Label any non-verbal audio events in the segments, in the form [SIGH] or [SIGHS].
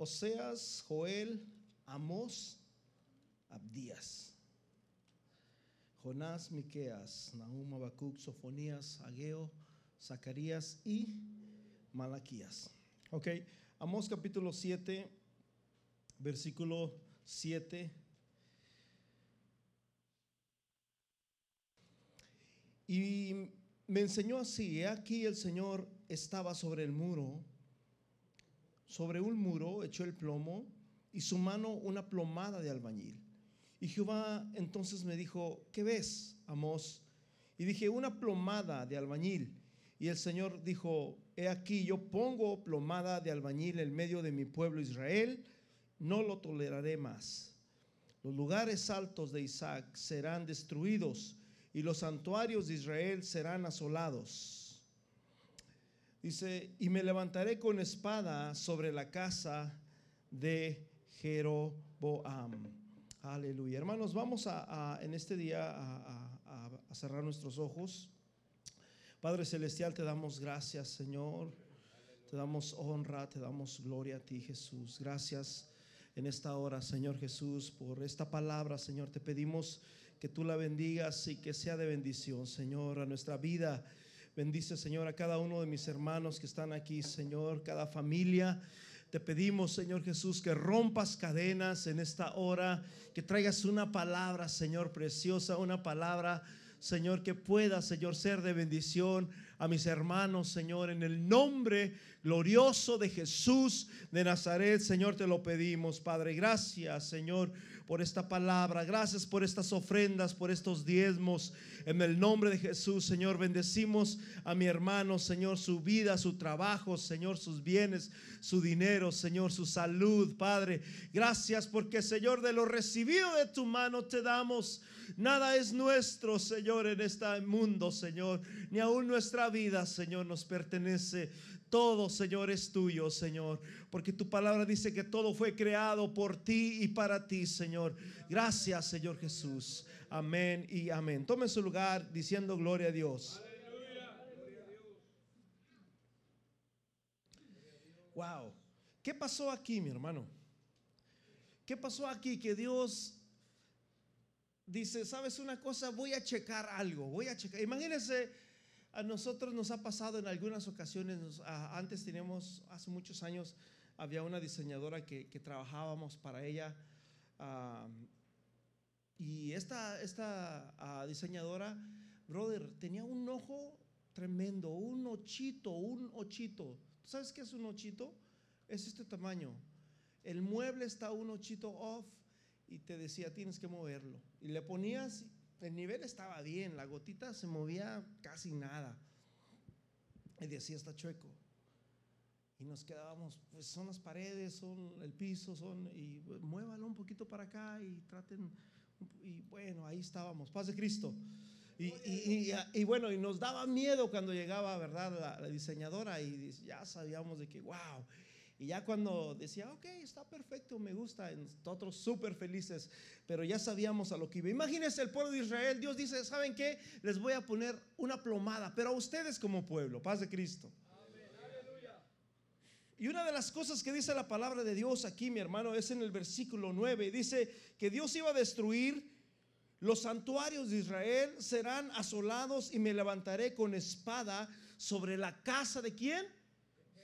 Oseas, Joel, Amós, Abdías. Jonás, Miqueas, Nahum, Habacuc, Sofonías, Ageo, Zacarías y Malaquías. Ok, Amós capítulo 7, versículo 7. Y me enseñó así, aquí el Señor estaba sobre el muro, sobre un muro echó el plomo y su mano una plomada de albañil. Y Jehová entonces me dijo, ¿qué ves, Amós? Y dije, una plomada de albañil. Y el Señor dijo, he aquí yo pongo plomada de albañil en medio de mi pueblo Israel, no lo toleraré más. Los lugares altos de Isaac serán destruidos y los santuarios de Israel serán asolados. Dice, y me levantaré con espada sobre la casa de Jeroboam. Aleluya. Hermanos, vamos a, en este día a, a cerrar nuestros ojos. Padre Celestial, te damos gracias, Señor. Te damos honra, te damos gloria a ti, Jesús. Gracias en esta hora, Señor Jesús, por esta palabra, Señor. Te pedimos que tú la bendigas y que sea de bendición, Señor, a nuestra vida. Bendice, Señor, a cada uno de mis hermanos que están aquí, Señor, cada familia. Te pedimos, Señor Jesús, que rompas cadenas en esta hora, que traigas una palabra, Señor, preciosa, una palabra, Señor, que pueda, Señor, ser de bendición a mis hermanos, Señor, en el nombre glorioso de Jesús de Nazaret, Señor, te lo pedimos, Padre. Gracias, Señor por esta palabra. Gracias por estas ofrendas, por estos diezmos. En el nombre de Jesús, Señor, bendecimos a mi hermano, Señor, su vida, su trabajo, Señor, sus bienes, su dinero, Señor, su salud, Padre. Gracias porque, Señor, de lo recibido de tu mano te damos. Nada es nuestro, Señor, en este mundo, Señor. Ni aún nuestra vida, Señor, nos pertenece. Todo, Señor, es tuyo, Señor. Porque tu palabra dice que todo fue creado por ti y para ti, Señor. Gracias, Señor Jesús. Amén y amén. Tome su lugar diciendo gloria a Dios. Wow. ¿Qué pasó aquí, mi hermano? ¿Qué pasó aquí? Que Dios dice, ¿sabes una cosa? Voy a checar algo. Voy a checar. Imagínense a nosotros nos ha pasado en algunas ocasiones, antes teníamos, hace muchos años, había una diseñadora que, trabajábamos para ella. y esta, esta ah, diseñadora, brother, tenía un ojo tremendo, un ochito, un ochito. sabes qué es un ochito? Es este tamaño. El mueble está un ochito off y te decía, tienes que moverlo. Y le ponías el nivel estaba bien, la gotita se movía casi nada. Y decía, está chueco. Y nos quedábamos, pues son las paredes, son el piso, son, y muévalo un poquito para acá y traten, y bueno, ahí estábamos, paz de Cristo. Y, bueno, y nos daba miedo cuando llegaba, ¿verdad? La, la diseñadora y ya sabíamos de que, wow, y ya cuando decía, ok, está perfecto, me gusta, nosotros súper felices, pero ya sabíamos a lo que iba. Imagínense el pueblo de Israel, Dios dice, ¿saben qué? Les voy a poner una plomada, pero a ustedes como pueblo, paz de Cristo. Y una de las cosas que dice la palabra de Dios aquí, mi hermano, es en el versículo 9. Dice que Dios iba a destruir los santuarios de Israel, serán asolados y me levantaré con espada sobre la casa de quién?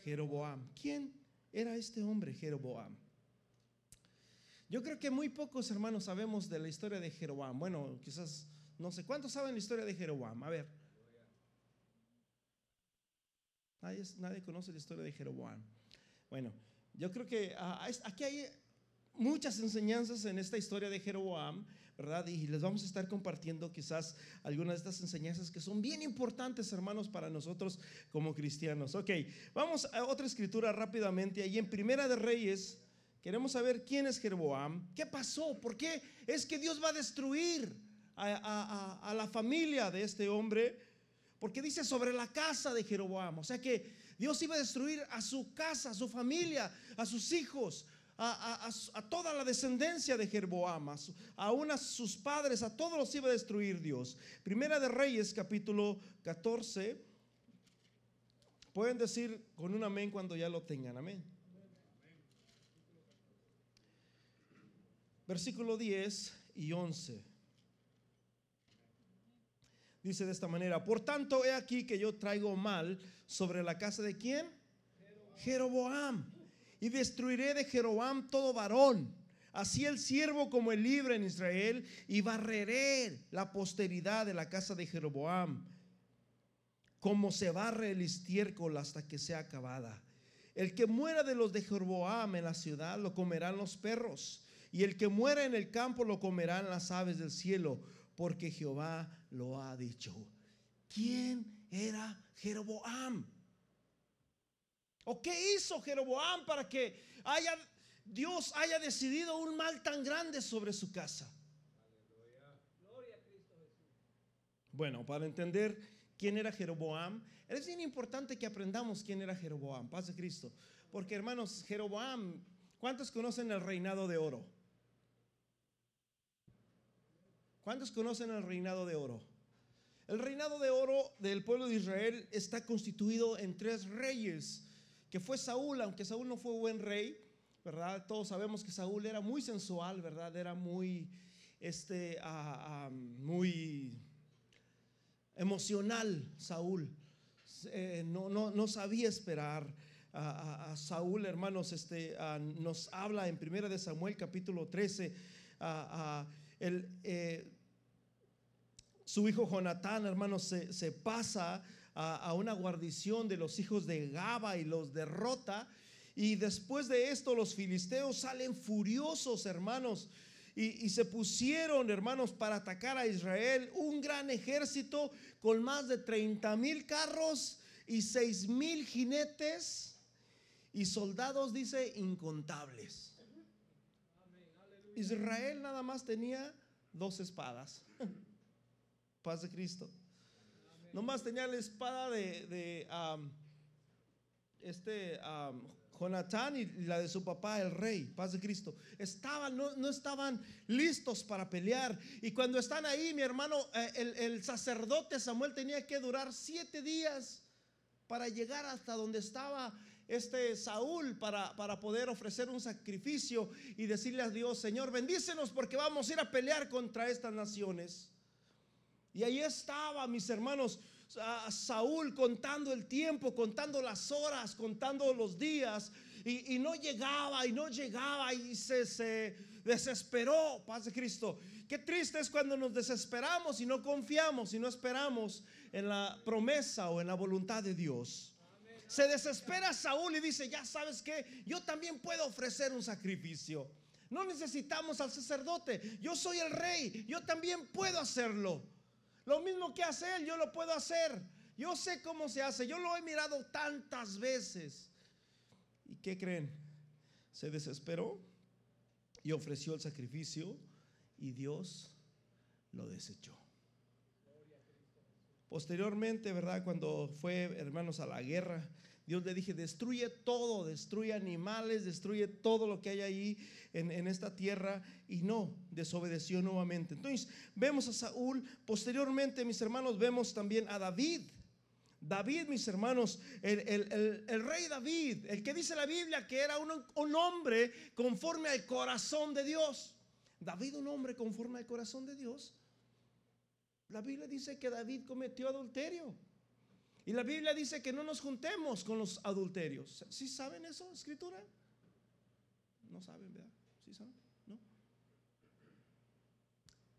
Jeroboam. ¿Quién? Era este hombre Jeroboam. Yo creo que muy pocos hermanos sabemos de la historia de Jeroboam. Bueno, quizás no sé cuántos saben la historia de Jeroboam. A ver. Nadie, conoce la historia de Jeroboam. Bueno, yo creo que ah, aquí hay muchas enseñanzas en esta historia de Jeroboam, ¿verdad? Y les vamos a estar compartiendo quizás algunas de estas enseñanzas que son bien importantes, hermanos, para nosotros como cristianos. Ok, vamos a otra escritura rápidamente. Ahí en Primera de Reyes, queremos saber quién es Jeroboam, qué pasó, por qué es que Dios va a destruir a, a la familia de este hombre, porque dice sobre la casa de Jeroboam, o sea que Dios iba a destruir a su casa, a su familia, a sus hijos, a, toda la descendencia de Jeroboam, aún a sus padres, a todos los iba a destruir Dios. Primera de Reyes, capítulo 14. Pueden decir con un amén cuando ya lo tengan, amén. versículo 10 y 11. Dice de esta manera, por tanto he aquí que yo traigo mal sobre la casa de quién? Jeroboam. Y destruiré de Jeroboam todo varón, así el siervo como el libre en Israel, y barreré la posteridad de la casa de Jeroboam, como se barre el estiércol hasta que sea acabada. El que muera de los de Jeroboam en la ciudad lo comerán los perros, y el que muera en el campo lo comerán las aves del cielo porque Jehová lo ha dicho. ¿Quién era Jeroboam? ¿O qué hizo Jeroboam para que Dios haya decidido un mal tan grande sobre su casa? Bueno, para entender quién era Jeroboam, es bien importante que aprendamos quién era Jeroboam, paz de Cristo. Porque hermanos, Jeroboam, ¿cuántos conocen el reinado de oro? ¿Cuántos conocen el reinado de oro? El reinado de oro del pueblo de Israel está constituido en tres reyes, que fue Saúl, aunque Saúl no fue buen rey, ¿verdad? Todos sabemos que Saúl era muy sensual, ¿verdad? Era muy, este, ah, ah, muy emocional Saúl. Eh, no, no, no, sabía esperar. a Saúl, hermanos, este, ah, nos habla en Primera de Samuel capítulo 13. el, eh, su hijo Jonatán, hermanos, se, pasa a, una guarnición de los hijos de Gaba y los derrota. Y después de esto los filisteos salen furiosos, hermanos. Y, se pusieron, hermanos, para atacar a Israel un gran ejército con más de 30 mil carros y 6 mil jinetes y soldados, dice, incontables. Israel nada más tenía dos espadas. [LAUGHS] Paz de Cristo. Nomás tenía la espada de, este Jonatán y la de su papá, el rey, paz de Cristo. Estaban, no, estaban listos para pelear. Y cuando están ahí, mi hermano, eh, el, sacerdote Samuel tenía que durar siete días para llegar hasta donde estaba este Saúl para, para, poder ofrecer un sacrificio y decirle a Dios, Señor, bendícenos porque vamos a ir a pelear contra estas naciones. Y ahí estaba, mis hermanos, Saúl contando el tiempo, contando las horas, contando los días. Y, no llegaba y no llegaba y se, se desesperó, paz de Cristo. Qué triste es cuando nos desesperamos y no confiamos y no esperamos en la promesa o en la voluntad de Dios. Se desespera Saúl y dice, ya sabes que yo también puedo ofrecer un sacrificio. No necesitamos al sacerdote. Yo soy el rey. Yo también puedo hacerlo. Lo mismo que hace él, yo lo puedo hacer. Yo sé cómo se hace. Yo lo he mirado tantas veces. ¿Y qué creen? Se desesperó y ofreció el sacrificio y Dios lo desechó. Posteriormente, ¿verdad? Cuando fue, hermanos, a la guerra, Dios le dije, destruye todo, destruye animales, destruye todo lo que hay ahí en, esta tierra. Y no, desobedeció nuevamente. Entonces, vemos a Saúl. Posteriormente, mis hermanos, vemos también a David. David, mis hermanos, el, rey David, el que dice la Biblia que era un, un hombre conforme al corazón de Dios. David, un hombre conforme al corazón de Dios. La Biblia dice que David cometió adulterio. Y la Biblia dice que no nos juntemos con los adulterios. ¿Sí saben eso, escritura? No saben, ¿verdad? ¿Sí saben? ¿No?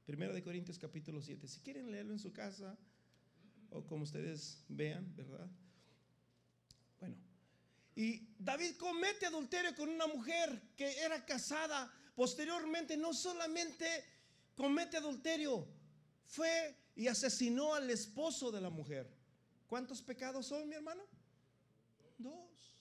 Primera de Corintios capítulo 7. Si quieren leerlo en su casa o como ustedes vean, ¿verdad? Bueno. Y David comete adulterio con una mujer que era casada. Posteriormente no solamente comete adulterio, fue y asesinó al esposo de la mujer. ¿Cuántos pecados son, mi hermano? Dos.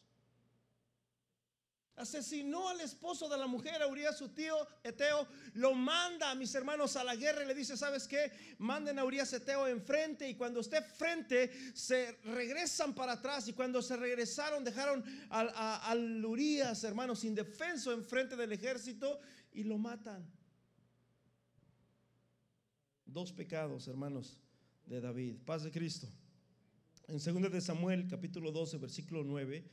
Asesinó al esposo de la mujer, a Urias, su tío Eteo. Lo manda a mis hermanos a la guerra y le dice: ¿Sabes qué? Manden a Urias Eteo enfrente. Y cuando esté frente, se regresan para atrás. Y cuando se regresaron, dejaron al, al Urias, hermanos, indefenso enfrente del ejército y lo matan. Dos pecados, hermanos, de David. Paz de Cristo. En 2 de Samuel, capítulo 12, versículo 9,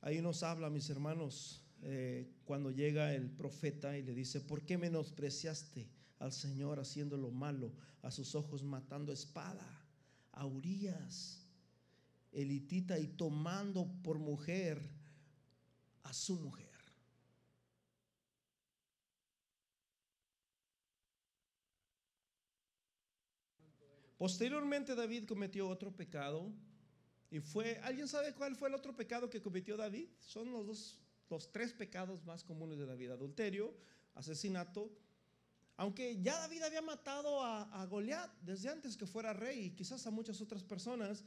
ahí nos habla, mis hermanos, eh, cuando llega el profeta y le dice, ¿por qué menospreciaste al Señor haciendo lo malo a sus ojos, matando espada a Urias, elitita, y tomando por mujer a su mujer? Posteriormente David cometió otro pecado y fue, ¿alguien sabe cuál fue el otro pecado que cometió David? Son los dos, los tres pecados más comunes de David, adulterio, asesinato, aunque ya David había matado a, a Goliat desde antes que fuera rey y quizás a muchas otras personas,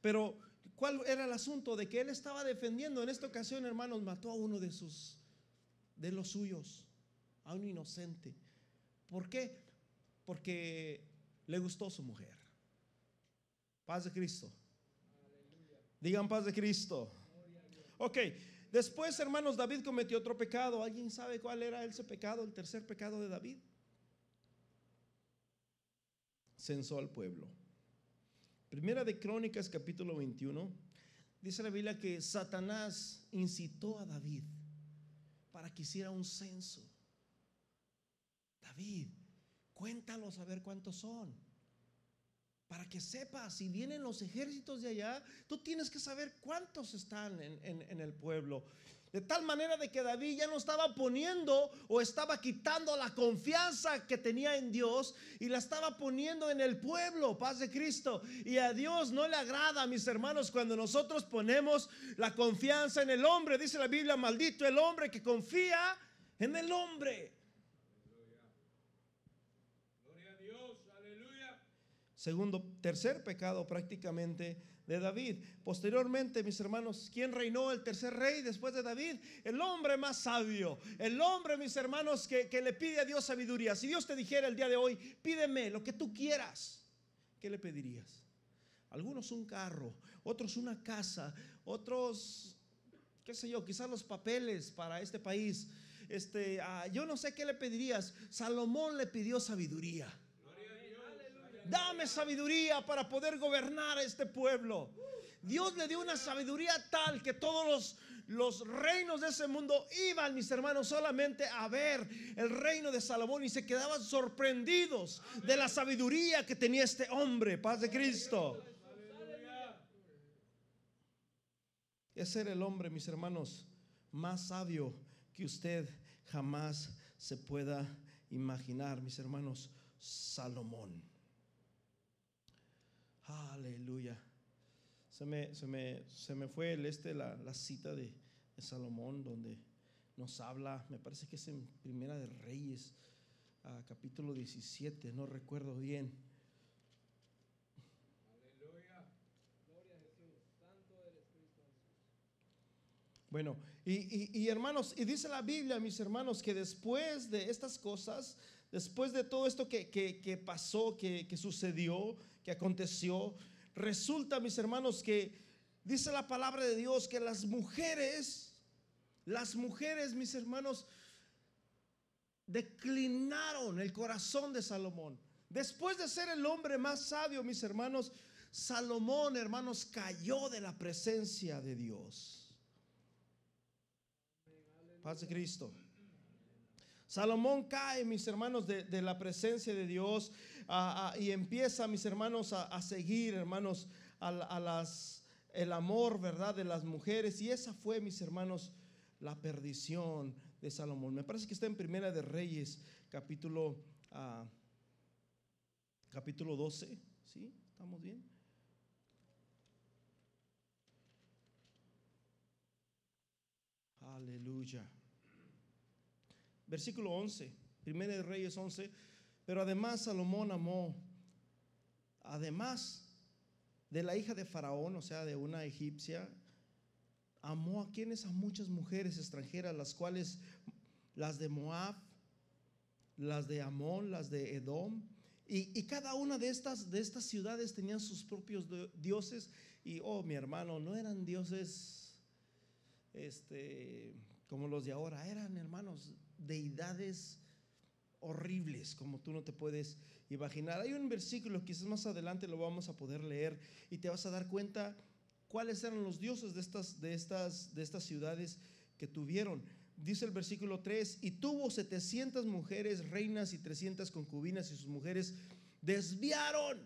pero ¿cuál era el asunto? De que él estaba defendiendo, en esta ocasión hermanos, mató a uno de sus, de los suyos, a un inocente. ¿Por qué? Porque le gustó su mujer. Paz de Cristo. Digan paz de Cristo. Ok, después hermanos, David cometió otro pecado. ¿Alguien sabe cuál era ese pecado, el tercer pecado de David? Censó al pueblo. Primera de Crónicas capítulo 21. Dice la Biblia que Satanás incitó a David para que hiciera un censo. David, cuéntalos a ver cuántos son. Para que sepas, si vienen los ejércitos de allá, tú tienes que saber cuántos están en, el pueblo. De tal manera de que David ya no estaba poniendo o estaba quitando la confianza que tenía en Dios y la estaba poniendo en el pueblo, paz de Cristo. Y a Dios no le agrada, mis hermanos, cuando nosotros ponemos la confianza en el hombre. Dice la Biblia, maldito el hombre que confía en el hombre. Segundo, tercer pecado prácticamente de David. Posteriormente, mis hermanos, ¿quién reinó el tercer rey después de David? El hombre más sabio. El hombre, mis hermanos, que, que le pide a Dios sabiduría. Si Dios te dijera el día de hoy, pídeme lo que tú quieras, ¿qué le pedirías? Algunos un carro, otros una casa, otros, qué sé yo, quizás los papeles para este país. Este, ah, yo no sé qué le pedirías. Salomón le pidió sabiduría. Dame sabiduría para poder gobernar a este pueblo. Dios le dio una sabiduría tal que todos los, los reinos de ese mundo iban, mis hermanos, solamente a ver el reino de Salomón y se quedaban sorprendidos de la sabiduría que tenía este hombre, paz de Cristo. Ese era el hombre, mis hermanos, más sabio que usted jamás se pueda imaginar, mis hermanos, Salomón. Aleluya. Se me, se me, se me fue el este, la, la cita de, de, Salomón, donde nos habla, me parece que es en Primera de Reyes, capítulo 17, no recuerdo bien. Aleluya. Gloria a Jesús. Santo eres Cristo Bueno, y, y, y, hermanos, y dice la Biblia, mis hermanos, que después de estas cosas, después de todo esto que, que, que pasó, que, que sucedió, que aconteció, resulta, mis hermanos, que dice la palabra de Dios que las mujeres, las mujeres, mis hermanos, declinaron el corazón de Salomón. Después de ser el hombre más sabio, mis hermanos, Salomón, hermanos, cayó de la presencia de Dios. Paz de Cristo. Salomón cae, mis hermanos, de, la presencia de Dios y empieza, mis hermanos, a, seguir, hermanos, a, las, el amor, ¿verdad?, de las mujeres. Y esa fue, mis hermanos, la perdición de Salomón. Me parece que está en Primera de Reyes, capítulo, uh, capítulo 12. ¿Sí? ¿Estamos bien? Aleluya versículo 11, Primera de Reyes 11, pero además Salomón amó, además de la hija de Faraón, o sea, de una egipcia, amó a quienes, a muchas mujeres extranjeras, las cuales, las de Moab, las de Amón, las de Edom, y, y, cada una de estas, de estas ciudades tenían sus propios dioses, y oh, mi hermano, no eran dioses este, como los de ahora, eran hermanos deidades horribles como tú no te puedes imaginar. Hay un versículo, quizás más adelante lo vamos a poder leer y te vas a dar cuenta cuáles eran los dioses de estas, de estas, de estas ciudades que tuvieron. dice el versículo 3, y tuvo 700 mujeres reinas y 300 concubinas y sus mujeres desviaron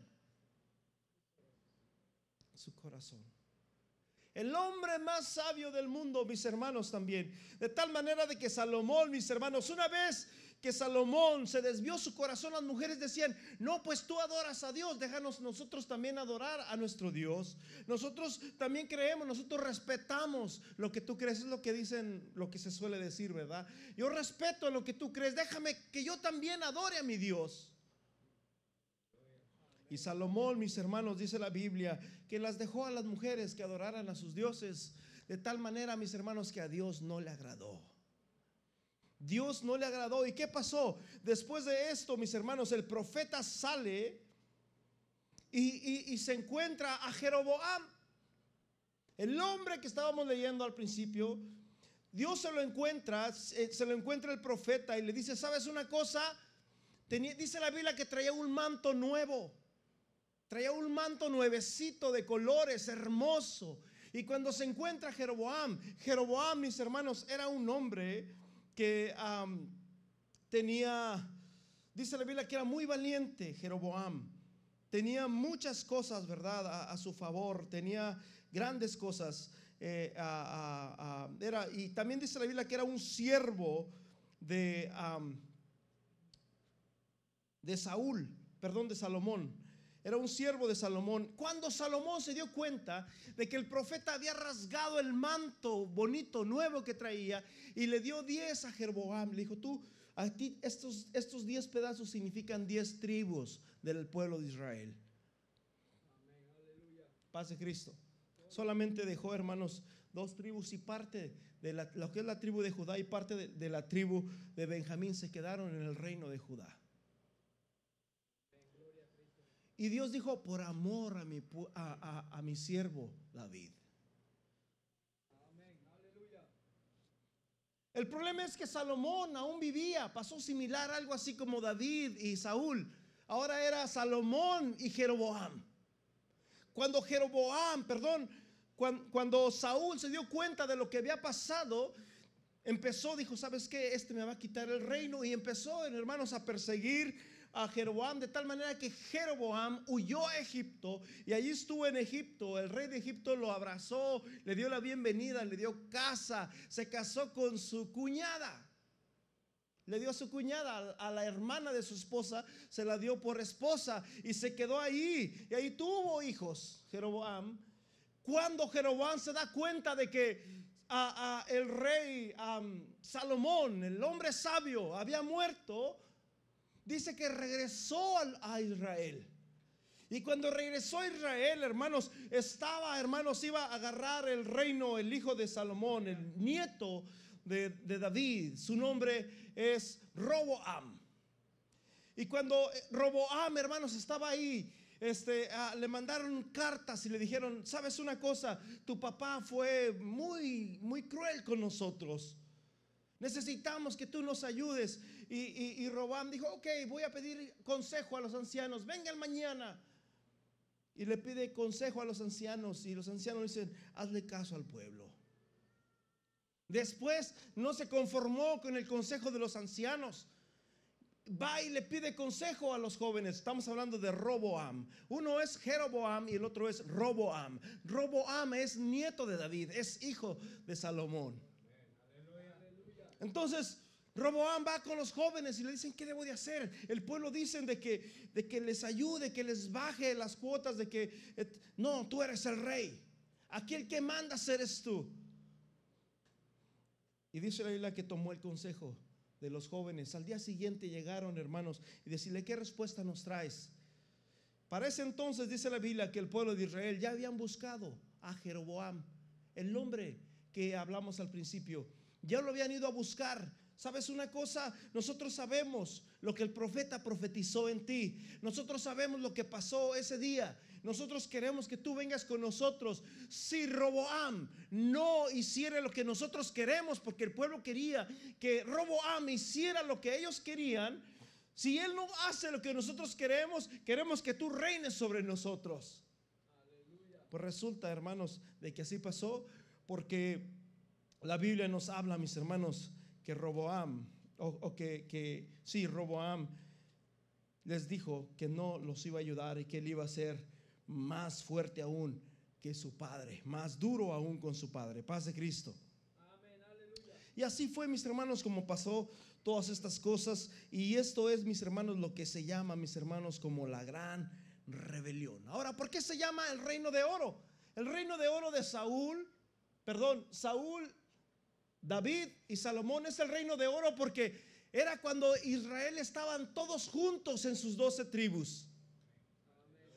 su corazón. El hombre más sabio del mundo, mis hermanos también. De tal manera de que Salomón, mis hermanos, una vez que Salomón se desvió su corazón, las mujeres decían, no, pues tú adoras a Dios, déjanos nosotros también adorar a nuestro Dios. Nosotros también creemos, nosotros respetamos lo que tú crees, es lo que dicen, lo que se suele decir, ¿verdad? Yo respeto lo que tú crees, déjame que yo también adore a mi Dios. Y Salomón, mis hermanos, dice la Biblia, que las dejó a las mujeres que adoraran a sus dioses, de tal manera, mis hermanos, que a Dios no le agradó. Dios no le agradó. ¿Y qué pasó? Después de esto, mis hermanos, el profeta sale y, se encuentra a Jeroboam. El hombre que estábamos leyendo al principio, Dios se lo encuentra, se lo encuentra el profeta y le dice, ¿sabes una cosa? dice la Biblia que traía un manto nuevo, traía un manto nuevecito de colores, hermoso. Y cuando se encuentra Jeroboam, Jeroboam, mis hermanos, era un hombre que tenía, dice la Biblia que era muy valiente Jeroboam. Tenía muchas cosas, ¿verdad?, a, su favor. Tenía grandes cosas. Eh, era, y también dice la Biblia que era un siervo de, de Saúl, perdón, de Salomón era un siervo de Salomón. Cuando Salomón se dio cuenta de que el profeta había rasgado el manto bonito, nuevo que traía, y le dio 10 a Jeroboam, le dijo, tú, a ti estos, estos 10 pedazos significan 10 tribus del pueblo de Israel. Paz de Cristo. Solamente dejó, hermanos, dos tribus y parte de lo que es la tribu de Judá y parte de la tribu de Benjamín se quedaron en el reino de Judá. Y Dios dijo, por amor a mi, a, mi siervo David. El problema es que Salomón aún vivía, pasó similar algo así como David y Saúl. Ahora era Salomón y Jeroboam. Cuando Jeroboam, perdón, cuando, cuando, Saúl se dio cuenta de lo que había pasado, empezó, dijo, ¿sabes qué? Este me va a quitar el reino y empezó, hermanos, a perseguir a Jeroboam de tal manera que Jeroboam huyó a Egipto y allí estuvo en Egipto. El rey de Egipto lo abrazó, le dio la bienvenida, le dio casa, se casó con su cuñada. Le dio a su cuñada, a la hermana de su esposa, se la dio por esposa y se quedó ahí. Y ahí tuvo hijos, Jeroboam. Cuando Jeroboam se da cuenta de que el rey Salomón, el hombre sabio, había muerto, dice que regresó a Israel. Y cuando regresó a Israel, hermanos, estaba, hermanos, iba a agarrar el reino el hijo de Salomón, el nieto de, David. Su nombre es Roboam. Y cuando eh, Roboam, hermanos, estaba ahí, este, ah, le mandaron cartas y le dijeron, sabes una cosa, tu papá fue muy, muy cruel con nosotros. Necesitamos que tú nos ayudes. Y, y, Robán dijo, ok, voy a pedir consejo a los ancianos, vengan mañana. Y le pide consejo a los ancianos y los ancianos dicen, hazle caso al pueblo. Después no se conformó con el consejo de los ancianos. Va y le pide consejo a los jóvenes. Estamos hablando de Roboam. Uno es Jeroboam y el otro es Roboam. Roboam es nieto de David, es hijo de Salomón. Entonces, Roboam va con los jóvenes y le dicen, ¿qué debo de hacer? El pueblo dicen de que, de que les ayude, que les baje las cuotas, de que, no, tú eres el rey. Aquí el que manda eres tú. Y dice la Biblia que tomó el consejo de los jóvenes. Al día siguiente llegaron, hermanos, y decirle, ¿qué respuesta nos traes? Para ese entonces dice la Biblia que el pueblo de Israel ya habían buscado a Jeroboam, el nombre que hablamos al principio. Ya lo habían ido a buscar ¿Sabes una cosa? Nosotros sabemos lo que el profeta profetizó en ti. Nosotros sabemos lo que pasó ese día. Nosotros queremos que tú vengas con nosotros. Si Roboam no hiciera lo que nosotros queremos, porque el pueblo quería que Roboam hiciera lo que ellos querían, si él no hace lo que nosotros queremos, queremos que tú reines sobre nosotros. Pues resulta, hermanos, de que así pasó, porque la Biblia nos habla, mis hermanos, que Roboam, o, que, que, sí, Roboam les dijo que no los iba a ayudar y que él iba a ser más fuerte aún que su padre, más duro aún con su padre. Paz de Cristo. y así fue, mis hermanos, como pasó todas estas cosas. Y esto es, mis hermanos, lo que se llama, mis hermanos, como la gran rebelión. Ahora, ¿por qué se llama el reino de oro? El reino de oro de Saúl, perdón, Saúl, David y Salomón es el reino de oro porque era cuando Israel estaban todos juntos en sus doce tribus.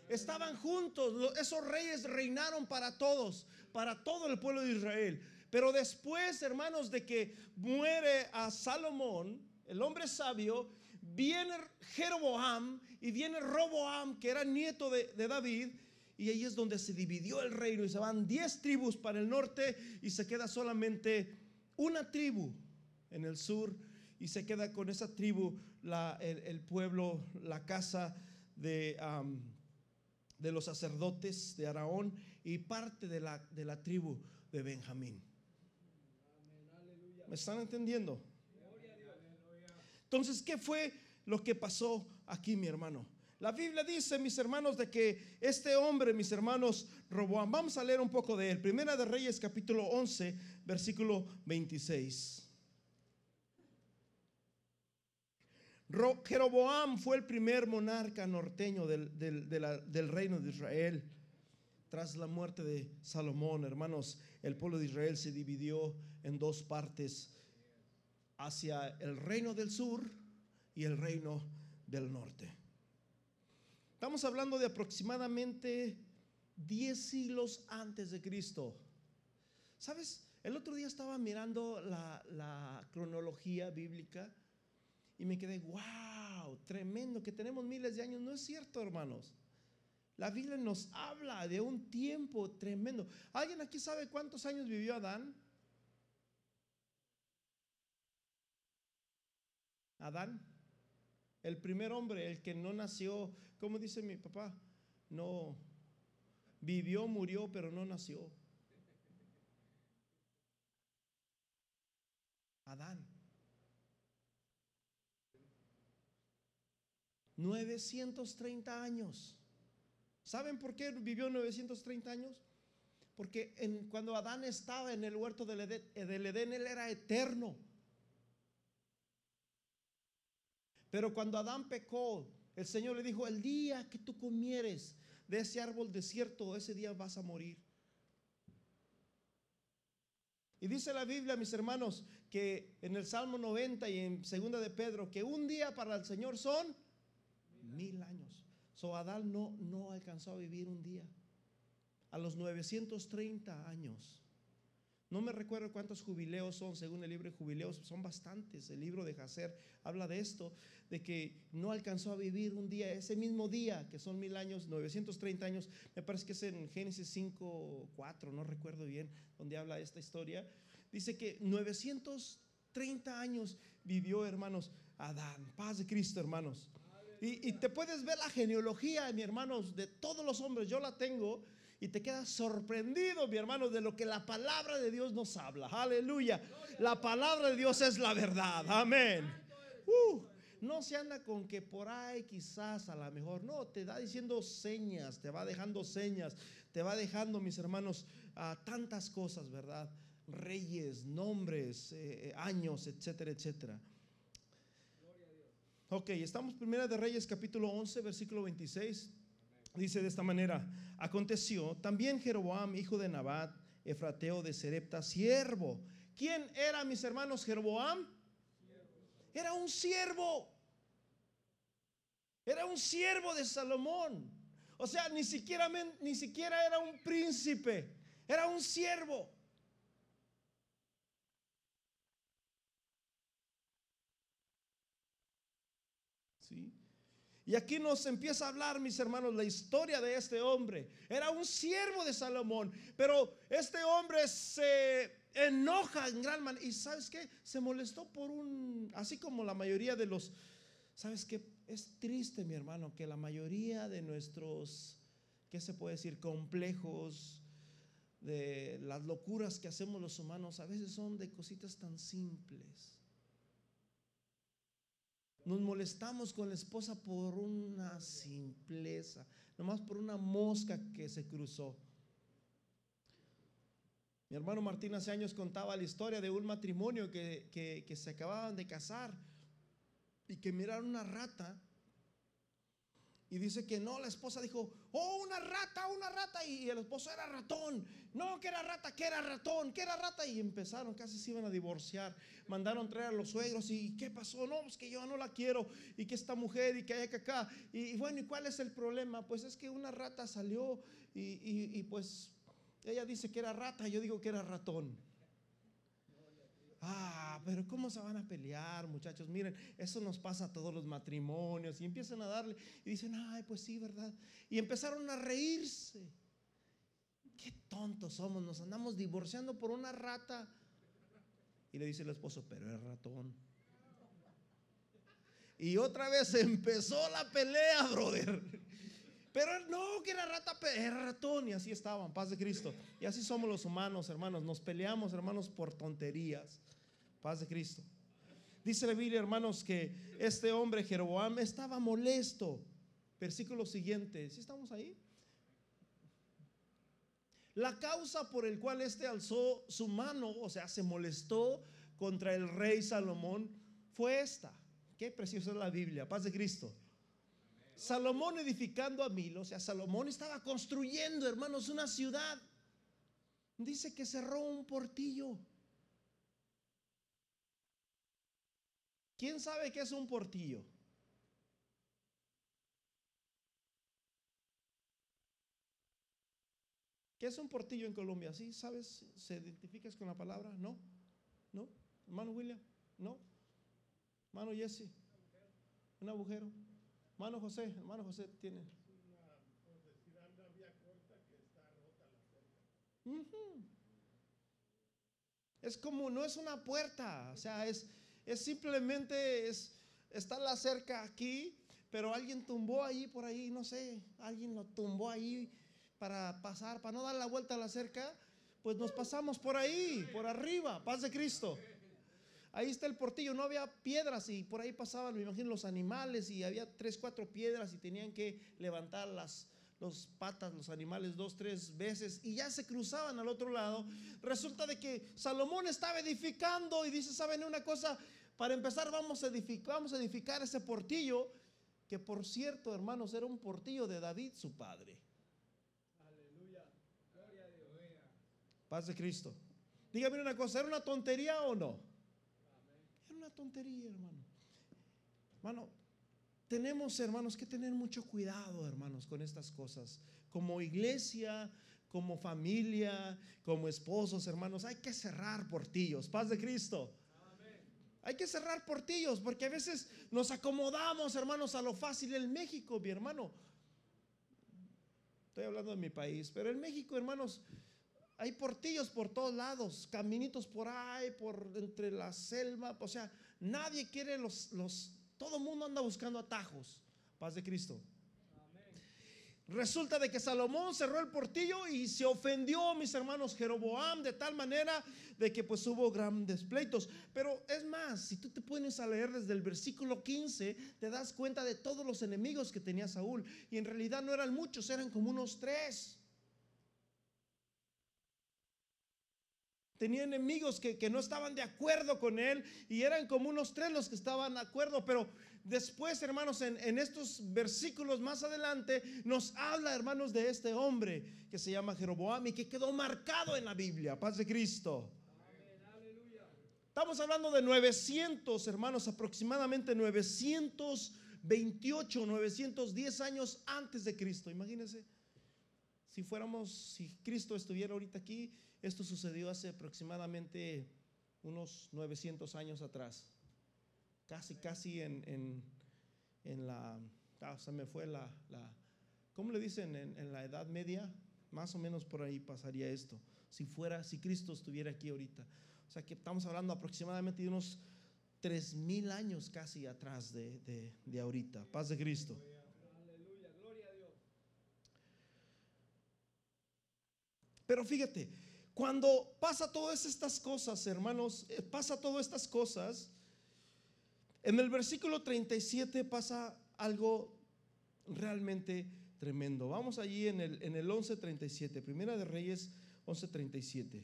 Estaban juntos, esos reyes reinaron para todos, para todo el pueblo de Israel. Pero después, hermanos, de que muere a Salomón, el hombre sabio, viene Jeroboam y viene Roboam, que era nieto de, David, y ahí es donde se dividió el reino y se van diez tribus para el norte y se queda solamente una tribu en el sur y se queda con esa tribu el, pueblo, la casa de, de los sacerdotes de Araón y parte de la, de la tribu de Benjamín. ¿Me están entendiendo? Entonces, ¿qué fue lo que pasó aquí, mi hermano? La Biblia dice, mis hermanos, de que este hombre, mis hermanos, Roboam, vamos a leer un poco de él. Primera de Reyes, capítulo 11, versículo 26. Jeroboam fue el primer monarca norteño del, del, reino de Israel. Tras la muerte de Salomón, hermanos, el pueblo de Israel se dividió en dos partes, hacia el reino del sur y el reino del norte. Estamos hablando de aproximadamente 10 siglos antes de Cristo. ¿Sabes? El otro día estaba mirando la, cronología bíblica y me quedé, wow, tremendo, que tenemos miles de años. No es cierto, hermanos. La Biblia nos habla de un tiempo tremendo. ¿Alguien aquí sabe cuántos años vivió Adán? Adán, el primer hombre, el que no nació, como dice mi papá, no vivió, murió, pero no nació. Adán. 930 años. ¿Saben por qué vivió 930 años? Porque cuando Adán estaba en el huerto del Edén, él era eterno. Pero cuando Adán pecó, el Señor le dijo, el día que tú comieres de ese árbol desierto, ese día vas a morir. Y dice la Biblia, mis hermanos, que en el Salmo 90 y en Segunda de Pedro, que un día para el Señor son mil años. So Adán no, no alcanzó a vivir un día. A los 930 años. No me recuerdo cuántos jubileos son, según el libro de jubileos, son bastantes. El libro de Jacer habla de esto, de que no alcanzó a vivir un día, ese mismo día, que son mil años, 930 años, me parece que es en Génesis 5, 4, no recuerdo bien, donde habla esta historia. Dice que 930 años vivió, hermanos, Adán. Paz de Cristo, hermanos. Y, y te puedes ver la genealogía, mi hermanos, de todos los hombres, yo la tengo y te quedas sorprendido, mi hermano, de lo que la palabra de Dios nos habla. Aleluya. La palabra de Dios es la verdad. Amén. Uh, no se anda con que por ahí quizás a lo mejor, no, te da diciendo señas, te va dejando señas, te va dejando, mis hermanos, tantas cosas, ¿verdad? Reyes, nombres, eh, eh, años, etcétera, etcétera. Ok, estamos primera de Reyes capítulo 11, versículo 26. Dice de esta manera, aconteció también Jeroboam, hijo de Nabat, Efrateo de Serepta, siervo. ¿Quién era, mis hermanos, Jeroboam? Era un siervo. Era un siervo de Salomón. O sea, ni siquiera, ni siquiera era un príncipe, era un siervo. Y aquí nos empieza a hablar, mis hermanos, la historia de este hombre. Era un siervo de Salomón, pero este hombre se enoja en gran manera. Y sabes qué? Se molestó por un, así como la mayoría de los, sabes qué? Es triste, mi hermano, que la mayoría de nuestros, ¿qué se puede decir? Complejos, de las locuras que hacemos los humanos, a veces son de cositas tan simples. Nos molestamos con la esposa por una simpleza, nomás por una mosca que se cruzó. Mi hermano Martín hace años contaba la historia de un matrimonio que, que se acababan de casar y que miraron una rata y dice que no, la esposa dijo, oh, una rata, una rata. Y el esposo era ratón. No, que era rata, que era ratón, que era rata. Y empezaron, casi se iban a divorciar. Mandaron traer a los suegros. ¿Y qué pasó? No, pues que yo no la quiero. Y que esta mujer y que hay que acá. Y, bueno, ¿y cuál es el problema? Pues es que una rata salió y, y pues ella dice que era rata. Yo digo que era ratón. Ah, pero ¿cómo se van a pelear, muchachos? Miren, eso nos pasa a todos los matrimonios. Y empiezan a darle y dicen, ay, pues sí, ¿verdad? Y empezaron a reírse. Qué tontos somos, nos andamos divorciando por una rata. Y le dice el esposo, pero es ratón. Y otra vez empezó la pelea, [LAUGHS] brother. Pero no, que era rata, era ratón. Y así estaban, paz de Cristo. Y así somos los humanos, hermanos. Nos peleamos, hermanos, por tonterías. Paz de Cristo. Dice la Biblia, hermanos, que este hombre Jeroboam estaba molesto. Versículo siguiente. ¿Sí estamos ahí? La causa por el cual este alzó su mano, o sea, se molestó contra el rey Salomón, fue esta. Qué preciosa es la Biblia. Paz de Cristo. Salomón edificando a Milo, o sea, Salomón estaba construyendo, hermanos, una ciudad. Dice que cerró un portillo. ¿Quién sabe qué es un portillo? ¿Qué es un portillo en Colombia? ¿Sí? ¿Sabes? ¿Se identificas con la palabra? ¿No? ¿No? Hermano William? ¿No? Hermano Jesse? ¿Un agujero? Hermano José, hermano José tiene. Es como, no es una puerta, o sea, es, es simplemente, es, está la cerca aquí, pero alguien tumbó ahí por ahí, no sé, alguien lo tumbó ahí para pasar, para no dar la vuelta a la cerca, pues nos pasamos por ahí, por arriba, paz de Cristo. Ahí está el portillo, no había piedras y por ahí pasaban, me imagino, los animales y había tres, cuatro piedras y tenían que levantar las, los patas, los animales dos, tres veces y ya se cruzaban al otro lado. Resulta de que Salomón estaba edificando y dice, ¿saben una cosa? Para empezar, vamos a edificar, vamos a edificar ese portillo, que por cierto, hermanos, era un portillo de David, su padre. Aleluya. Gloria a Dios. Paz de Cristo. Dígame una cosa, ¿era una tontería o no? Era una tontería, hermano. Hermano, tenemos, hermanos, que tener mucho cuidado, hermanos, con estas cosas. Como iglesia, como familia, como esposos, hermanos, hay que cerrar portillos. Paz de Cristo. Hay que cerrar portillos porque a veces nos acomodamos, hermanos, a lo fácil en México, mi hermano. Estoy hablando de mi país, pero en México, hermanos, hay portillos por todos lados, caminitos por ahí, por entre la selva, o sea, nadie quiere los, los todo el mundo anda buscando atajos. Paz de Cristo. Resulta de que Salomón cerró el portillo y se ofendió, mis hermanos, Jeroboam, de tal manera de que pues hubo grandes pleitos. Pero es más, si tú te pones a leer desde el versículo 15, te das cuenta de todos los enemigos que tenía Saúl. Y en realidad no eran muchos, eran como unos tres. Tenía enemigos que, que no estaban de acuerdo con él y eran como unos tres los que estaban de acuerdo, pero Después, hermanos, en, estos versículos más adelante nos habla, hermanos, de este hombre que se llama Jeroboam y que quedó marcado en la Biblia. Paz de Cristo. Estamos hablando de 900, hermanos, aproximadamente 928, 910 años antes de Cristo. Imagínense, si fuéramos, si Cristo estuviera ahorita aquí, esto sucedió hace aproximadamente unos 900 años atrás casi, casi en, en, la, ah, se me fue la, la ¿cómo le dicen? En, la Edad Media, más o menos por ahí pasaría esto, si fuera, si Cristo estuviera aquí ahorita. O sea que estamos hablando aproximadamente de unos tres mil años casi atrás de, de, de ahorita. Paz de Cristo. Aleluya, gloria a Dios. Pero fíjate, cuando pasa todas estas cosas, hermanos, eh, pasa todas estas cosas, En el versículo 37 pasa algo realmente tremendo. Vamos allí en el, en el 11.37, Primera de Reyes 11.37.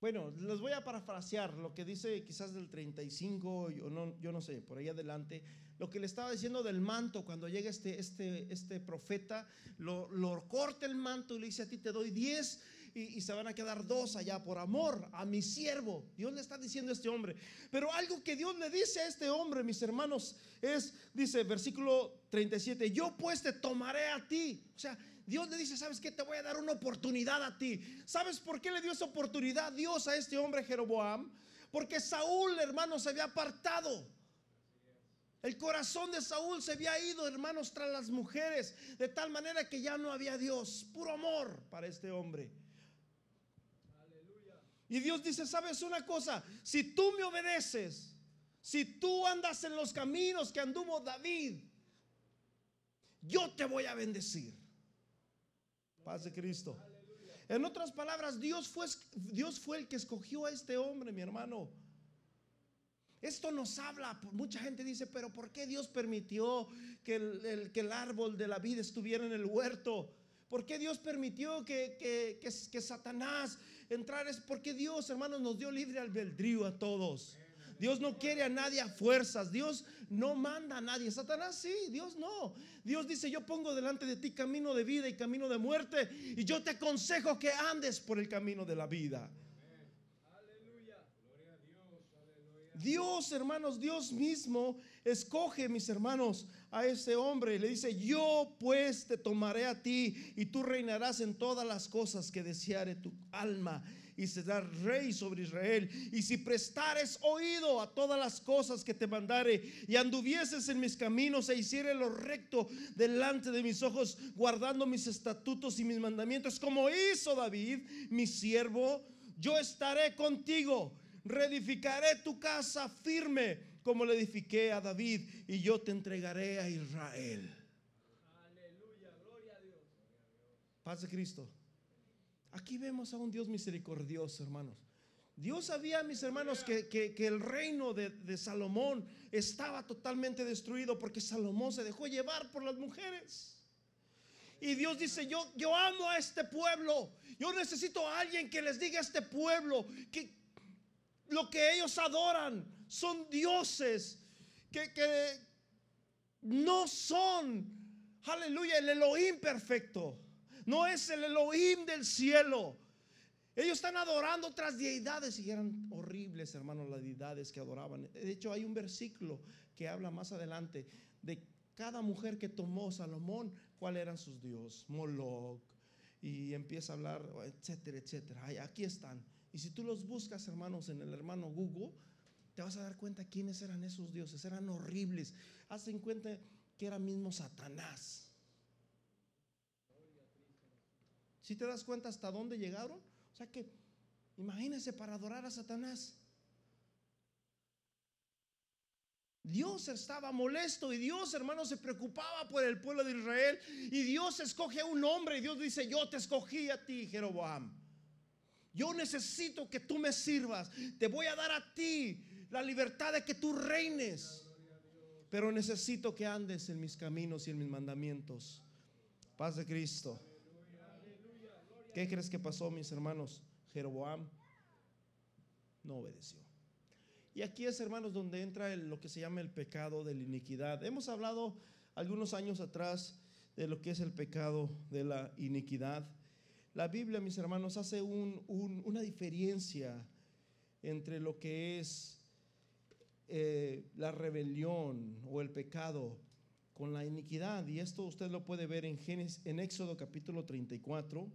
Bueno, les voy a parafrasear lo que dice quizás del 35, yo no, yo no sé, por ahí adelante, lo que le estaba diciendo del manto cuando llega este, este, este profeta, lo, lo corta el manto y le dice a ti te doy 10 y, se van a quedar dos allá por amor a mi siervo. Dios le está diciendo a este hombre. Pero algo que Dios le dice a este hombre, mis hermanos, es, dice versículo 37, yo pues te tomaré a ti. O sea, Dios le dice, ¿sabes qué? Te voy a dar una oportunidad a ti. ¿Sabes por qué le dio esa oportunidad Dios a este hombre Jeroboam? Porque Saúl, hermano, se había apartado. El corazón de Saúl se había ido, hermanos, tras las mujeres, de tal manera que ya no había Dios, puro amor para este hombre. Y Dios dice, ¿sabes una cosa? Si tú me obedeces, si tú andas en los caminos que anduvo David, yo te voy a bendecir. Paz de Cristo. En otras palabras, Dios fue, Dios fue el que escogió a este hombre, mi hermano. Esto nos habla, mucha gente dice, pero ¿por qué Dios permitió que el, que el árbol de la vida estuviera en el huerto? ¿Por qué Dios permitió que, que, que Satanás entrar es porque Dios, hermanos, nos dio libre albedrío a todos. Dios no quiere a nadie a fuerzas. Dios no manda a nadie. Satanás sí, Dios no. Dios dice, yo pongo delante de ti camino de vida y camino de muerte. Y yo te aconsejo que andes por el camino de la vida. Dios, hermanos, Dios mismo escoge, mis hermanos, a ese hombre y le dice, yo pues te tomaré a ti y tú reinarás en todas las cosas que deseare tu alma y serás rey sobre Israel. Y si prestares oído a todas las cosas que te mandare y anduvieses en mis caminos e hiciere lo recto delante de mis ojos, guardando mis estatutos y mis mandamientos, como hizo David, mi siervo, yo estaré contigo reedificaré tu casa firme como le edifiqué a David y yo te entregaré a Israel. Aleluya, gloria a Dios. Paz de Cristo. Aquí vemos a un Dios misericordioso, hermanos. Dios sabía, mis hermanos, que, el reino de, de, Salomón estaba totalmente destruido porque Salomón se dejó llevar por las mujeres. Y Dios dice, yo, yo amo a este pueblo. Yo necesito a alguien que les diga a este pueblo que, lo que ellos adoran son dioses que, no son, aleluya, el Elohim perfecto. No es el Elohim del cielo. Ellos están adorando otras deidades y eran horribles, hermanos, las deidades que adoraban. De hecho, hay un versículo que habla más adelante de cada mujer que tomó Salomón, cuál eran sus dioses, Moloch, y empieza a hablar, etcétera, etcétera. aquí están. Y si tú los buscas, hermanos, en el hermano Google, te vas a dar cuenta quiénes eran esos dioses. Eran horribles. Haz cuenta que era mismo Satanás. Si te das cuenta hasta dónde llegaron, o sea que imagínense para adorar a Satanás. Dios estaba molesto y Dios, hermanos, se preocupaba por el pueblo de Israel. Y Dios escoge a un hombre y Dios dice, yo te escogí a ti, Jeroboam. Yo necesito que tú me sirvas. Te voy a dar a ti la libertad de que tú reines. Pero necesito que andes en mis caminos y en mis mandamientos. Paz de Cristo. ¿Qué crees que pasó, mis hermanos? Jeroboam no obedeció. Y aquí es, hermanos, donde entra lo que se llama el pecado de la iniquidad. Hemos hablado algunos años atrás de lo que es el pecado de la iniquidad. La Biblia, mis hermanos, hace una diferencia entre lo que es eh, la rebelión o el pecado con la iniquidad. Y esto usted lo puede ver en, Génesis, en Éxodo capítulo 34.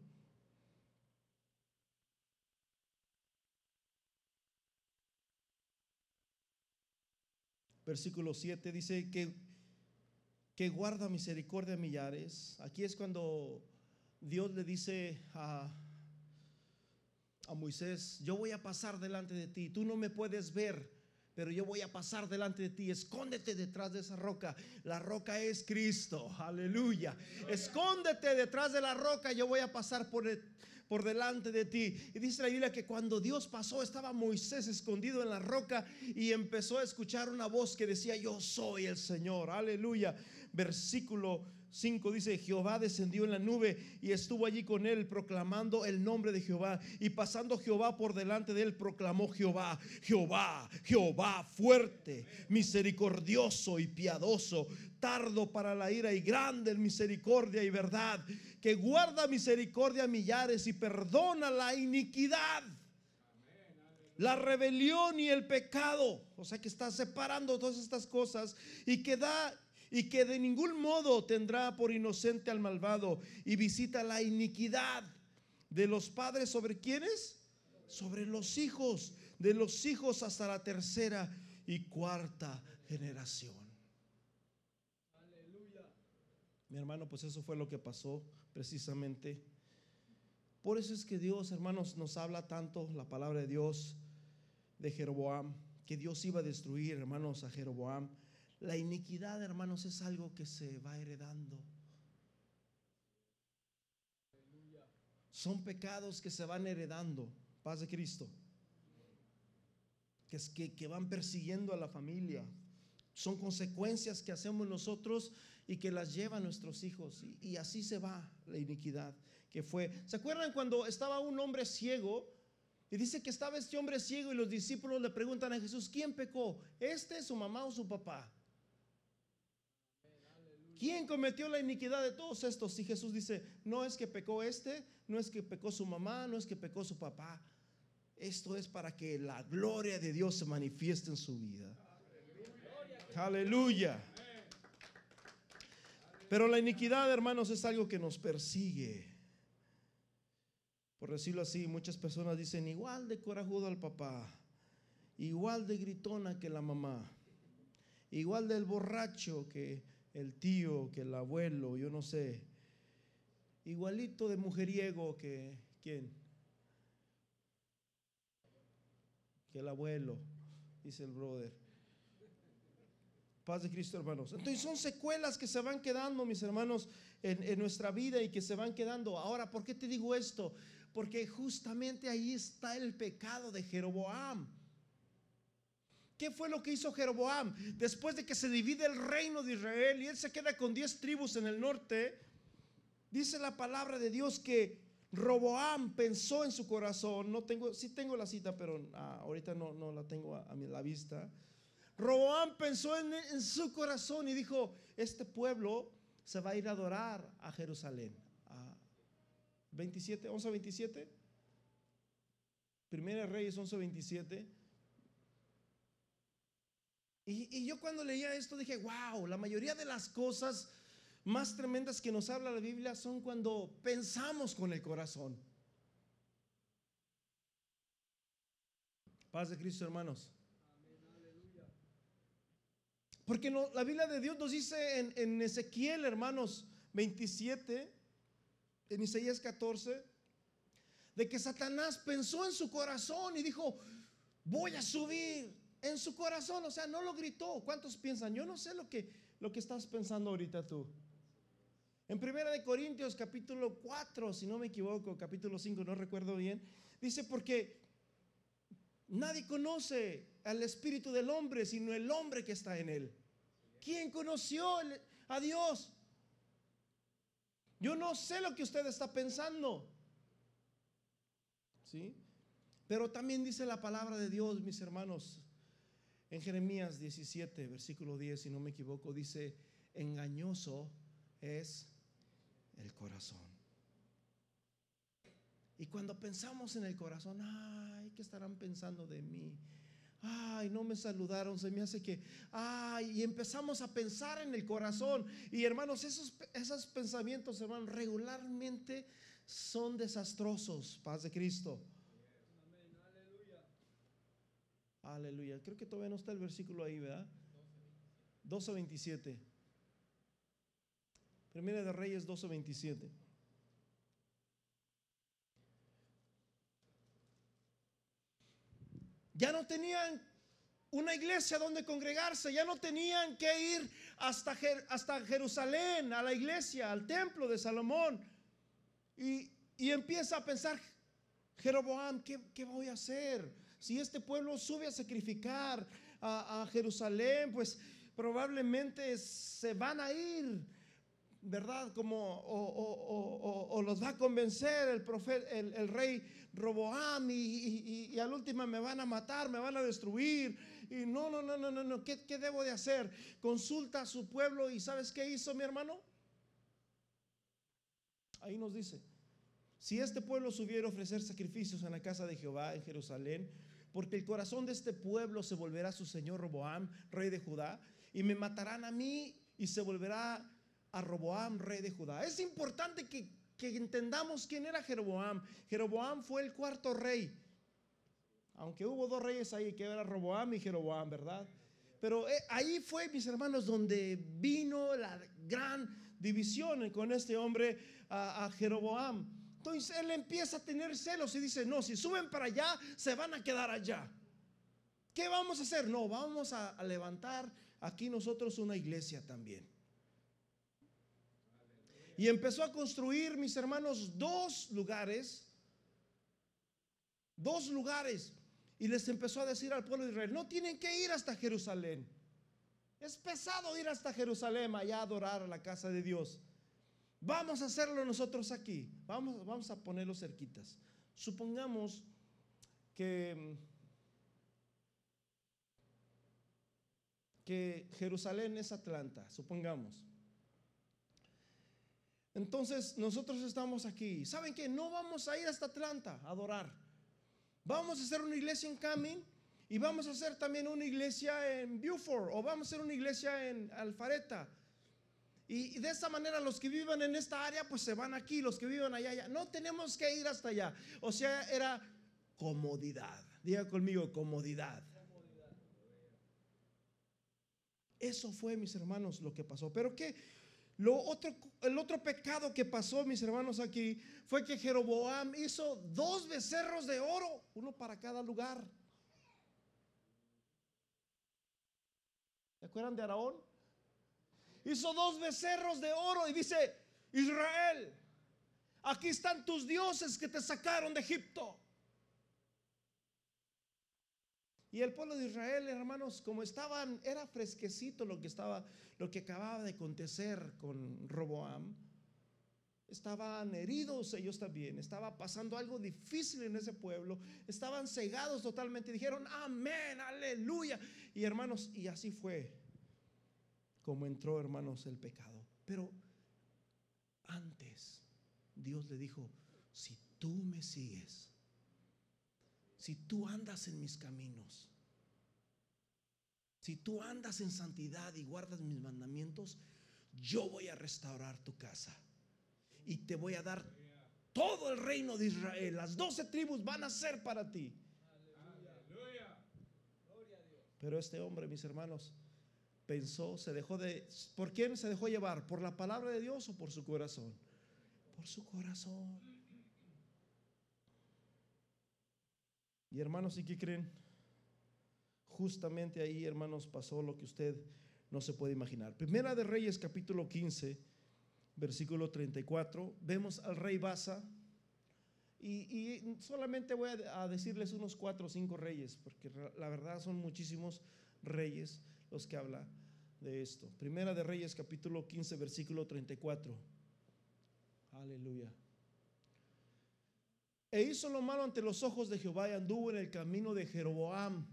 Versículo 7 dice que, que guarda misericordia millares. Aquí es cuando Dios le dice a, a Moisés, yo voy a pasar delante de ti, tú no me puedes ver, pero yo voy a pasar delante de ti. Escóndete detrás de esa roca. La roca es Cristo. Aleluya. Escóndete detrás de la roca. Yo voy a pasar por, por delante de ti. Y dice la Biblia que cuando Dios pasó estaba Moisés escondido en la roca y empezó a escuchar una voz que decía, yo soy el Señor. Aleluya. Versículo 5 dice, Jehová descendió en la nube y estuvo allí con él proclamando el nombre de Jehová. Y pasando Jehová por delante de él, proclamó Jehová, Jehová, Jehová fuerte, misericordioso y piadoso, tardo para la ira y grande en misericordia y verdad, que guarda misericordia a millares y perdona la iniquidad la rebelión y el pecado. O sea que está separando todas estas cosas y que da y que de ningún modo tendrá por inocente al malvado y visita la iniquidad de los padres sobre quienes? Sobre los hijos, de los hijos hasta la tercera y cuarta generación. Aleluya. Mi hermano, pues eso fue lo que pasó precisamente. Por eso es que Dios, hermanos, nos habla tanto la palabra de Dios de Jeroboam, que Dios iba a destruir, hermanos, a Jeroboam la iniquidad, hermanos, es algo que se va heredando. Son pecados que se van heredando. Paz de Cristo. Que, es que, que van persiguiendo a la familia. Son consecuencias que hacemos nosotros y que las llevan nuestros hijos. Y, y así se va la iniquidad que fue. ¿Se acuerdan cuando estaba un hombre ciego? Y dice que estaba este hombre ciego y los discípulos le preguntan a Jesús, ¿quién pecó? ¿Este, su mamá o su papá? ¿Quién cometió la iniquidad de todos estos? Y Jesús dice, no es que pecó este, no es que pecó su mamá, no es que pecó su papá. Esto es para que la gloria de Dios se manifieste en su vida. Aleluya. Pero la iniquidad, hermanos, es algo que nos persigue. Por decirlo así, muchas personas dicen igual de corajudo al papá, igual de gritona que la mamá, igual del borracho que el tío, que el abuelo, yo no sé. Igualito de mujeriego que quién. Que el abuelo, dice el brother. Paz de Cristo, hermanos. Entonces son secuelas que se van quedando, mis hermanos, en, en, nuestra vida y que se van quedando. Ahora, ¿por qué te digo esto? Porque justamente ahí está el pecado de Jeroboam. ¿Qué fue lo que hizo Jeroboam? Después de que se divide el reino de Israel y él se queda con 10 tribus en el norte, dice la palabra de Dios que Roboam pensó en su corazón, no tengo, sí tengo la cita, pero ah, ahorita no, no, la tengo a, la vista. Roboam pensó en, su corazón y dijo, este pueblo se va a ir a adorar a Jerusalén. 27, 11 27. Primera Reyes 11, 27. Y, yo cuando leía esto dije, wow, la mayoría de las cosas más tremendas que nos habla la Biblia son cuando pensamos con el corazón. Paz de Cristo, hermanos. Porque la Biblia de Dios nos dice en, en Ezequiel, hermanos, 27, en Isaías 14, de que Satanás pensó en su corazón y dijo, voy a subir en su corazón, o sea, no lo gritó. ¿Cuántos piensan? Yo no sé lo que, lo que estás pensando ahorita tú. En Primera de Corintios capítulo 4, si no me equivoco, capítulo 5, no recuerdo bien, dice porque nadie conoce al espíritu del hombre sino el hombre que está en él. ¿Quién conoció a Dios? Yo no sé lo que usted está pensando. ¿Sí? Pero también dice la palabra de Dios, mis hermanos, en Jeremías 17, versículo 10, si no me equivoco, dice, engañoso es el corazón. Y cuando pensamos en el corazón, ay, ¿qué estarán pensando de mí? Ay, no me saludaron, se me hace que, ay, y empezamos a pensar en el corazón. Y hermanos, esos, esos pensamientos, hermanos, regularmente son desastrosos, paz de Cristo. Aleluya. Creo que todavía no está el versículo ahí, ¿verdad? 12.27. Primera de Reyes 12.27. Ya no tenían una iglesia donde congregarse, ya no tenían que ir hasta, hasta Jerusalén, a la iglesia, al templo de Salomón. Y, empieza a pensar, Jeroboam, ¿qué, voy a hacer? Si este pueblo sube a sacrificar a, Jerusalén, pues probablemente se van a ir, ¿verdad? Como, o, los va a convencer el, el, rey Roboam y, y, al último me van a matar, me van a destruir y no, no, no, no, no, no. ¿Qué, ¿Qué debo de hacer? Consulta a su pueblo y ¿sabes qué hizo mi hermano? Ahí nos dice, si este pueblo subiera a ofrecer sacrificios en la casa de Jehová en Jerusalén, porque el corazón de este pueblo se volverá a su señor Roboam, rey de Judá, y me matarán a mí y se volverá a Roboam, rey de Judá. Es importante que, entendamos quién era Jeroboam. Jeroboam fue el cuarto rey. Aunque hubo dos reyes ahí, que era Roboam y Jeroboam, ¿verdad? Pero eh, ahí fue, mis hermanos, donde vino la gran división con este hombre, a, Jeroboam. Entonces él empieza a tener celos y dice, no, si suben para allá, se van a quedar allá. ¿Qué vamos a hacer? No, vamos a, levantar aquí nosotros una iglesia también. Y empezó a construir, mis hermanos, dos lugares. Dos lugares. Y les empezó a decir al pueblo de Israel, no tienen que ir hasta Jerusalén. Es pesado ir hasta Jerusalén allá a adorar a la casa de Dios. Vamos a hacerlo nosotros aquí. Vamos, vamos a ponerlo cerquitas. Supongamos que, que Jerusalén es Atlanta, supongamos. Entonces nosotros estamos aquí. ¿Saben qué? No vamos a ir hasta Atlanta a adorar. Vamos a hacer una iglesia en Camin y vamos a hacer también una iglesia en Beaufort o vamos a hacer una iglesia en Alfareta. Y, de esa manera los que vivan en esta área pues se van aquí, los que vivan allá, allá. No tenemos que ir hasta allá. O sea, era comodidad. Diga conmigo, comodidad. Eso fue, mis hermanos, lo que pasó. Pero que el otro pecado que pasó, mis hermanos, aquí fue que Jeroboam hizo dos becerros de oro, uno para cada lugar. ¿Se acuerdan de Araón? Hizo dos becerros de oro y dice, Israel, aquí están tus dioses que te sacaron de Egipto. Y el pueblo de Israel, hermanos, como estaban, era fresquecito lo que estaba, lo que acababa de acontecer con Roboam. Estaban heridos ellos también, estaba pasando algo difícil en ese pueblo, estaban cegados totalmente, dijeron, amén, aleluya. Y hermanos, y así fue como entró, hermanos, el pecado. Pero antes, Dios le dijo, si tú me sigues, si tú andas en mis caminos, si tú andas en santidad y guardas mis mandamientos, yo voy a restaurar tu casa y te voy a dar todo el reino de Israel. Las doce tribus van a ser para ti. Pero este hombre, mis hermanos, pensó, se dejó de... ¿Por quién se dejó llevar? ¿Por la palabra de Dios o por su corazón? Por su corazón. Y hermanos, ¿y qué creen? Justamente ahí, hermanos, pasó lo que usted no se puede imaginar. Primera de Reyes, capítulo 15, versículo 34, vemos al rey Basa. Y, solamente voy a, decirles unos cuatro o cinco reyes, porque la verdad son muchísimos reyes los que habla de esto. Primera de Reyes, capítulo 15, versículo 34. Aleluya. E hizo lo malo ante los ojos de Jehová y anduvo en el camino de Jeroboam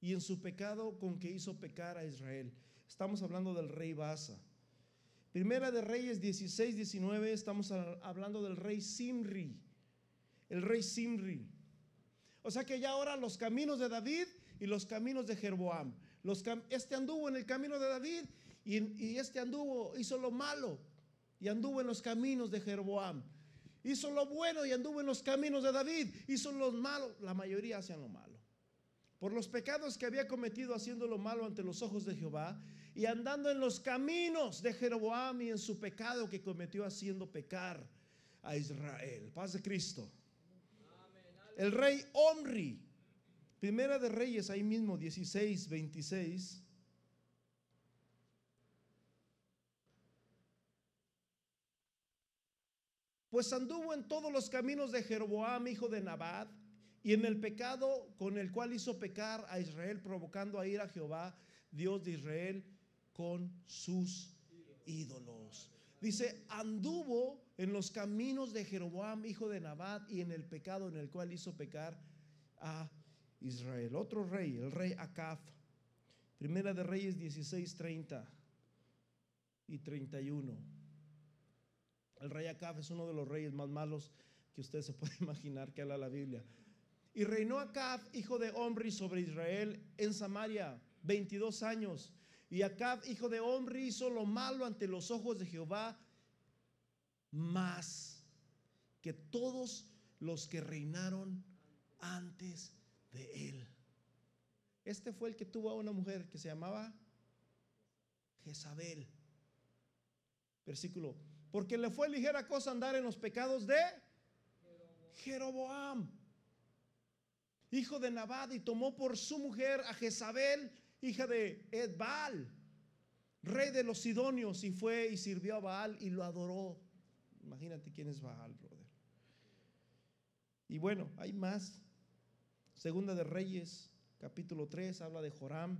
y en su pecado con que hizo pecar a Israel. Estamos hablando del rey Basa. Primera de Reyes 16, 19, estamos hablando del rey Simri. El rey Simri. O sea que ya ahora los caminos de David y los caminos de Jeroboam. Este anduvo en el camino de David y, y este anduvo, hizo lo malo y anduvo en los caminos de Jeroboam. Hizo lo bueno y anduvo en los caminos de David. Hizo lo malo. La mayoría hacían lo malo. Por los pecados que había cometido haciendo lo malo ante los ojos de Jehová y andando en los caminos de Jeroboam y en su pecado que cometió haciendo pecar a Israel. Paz de Cristo. El rey Omri Primera de Reyes, ahí mismo, 16, 26. Pues anduvo en todos los caminos de Jeroboam, hijo de Nabat, y en el pecado con el cual hizo pecar a Israel, provocando a ir a Jehová, Dios de Israel, con sus ídolos. Dice, anduvo en los caminos de Jeroboam, hijo de Nabat, y en el pecado en el cual hizo pecar a Israel. Otro rey, el rey Acaf. Primera de Reyes 16, 30 y 31. El rey Acaf es uno de los reyes más malos que usted se puede [LAUGHS] imaginar que habla la Biblia. Y reinó Acab, hijo de Omri, sobre Israel en Samaria 22 años. Y Acab, hijo de Omri, hizo lo malo ante los ojos de Jehová, más que todos los que reinaron antes de él. Este fue el que tuvo a una mujer que se llamaba Jezabel. Versículo. Porque le fue ligera cosa andar en los pecados de Jeroboam hijo de Nabad, y tomó por su mujer a Jezabel, hija de Edbal, rey de los Sidonios, y fue y sirvió a Baal y lo adoró. Imagínate quién es Baal, brother. Y bueno, hay más. Segunda de Reyes, capítulo 3, habla de Joram.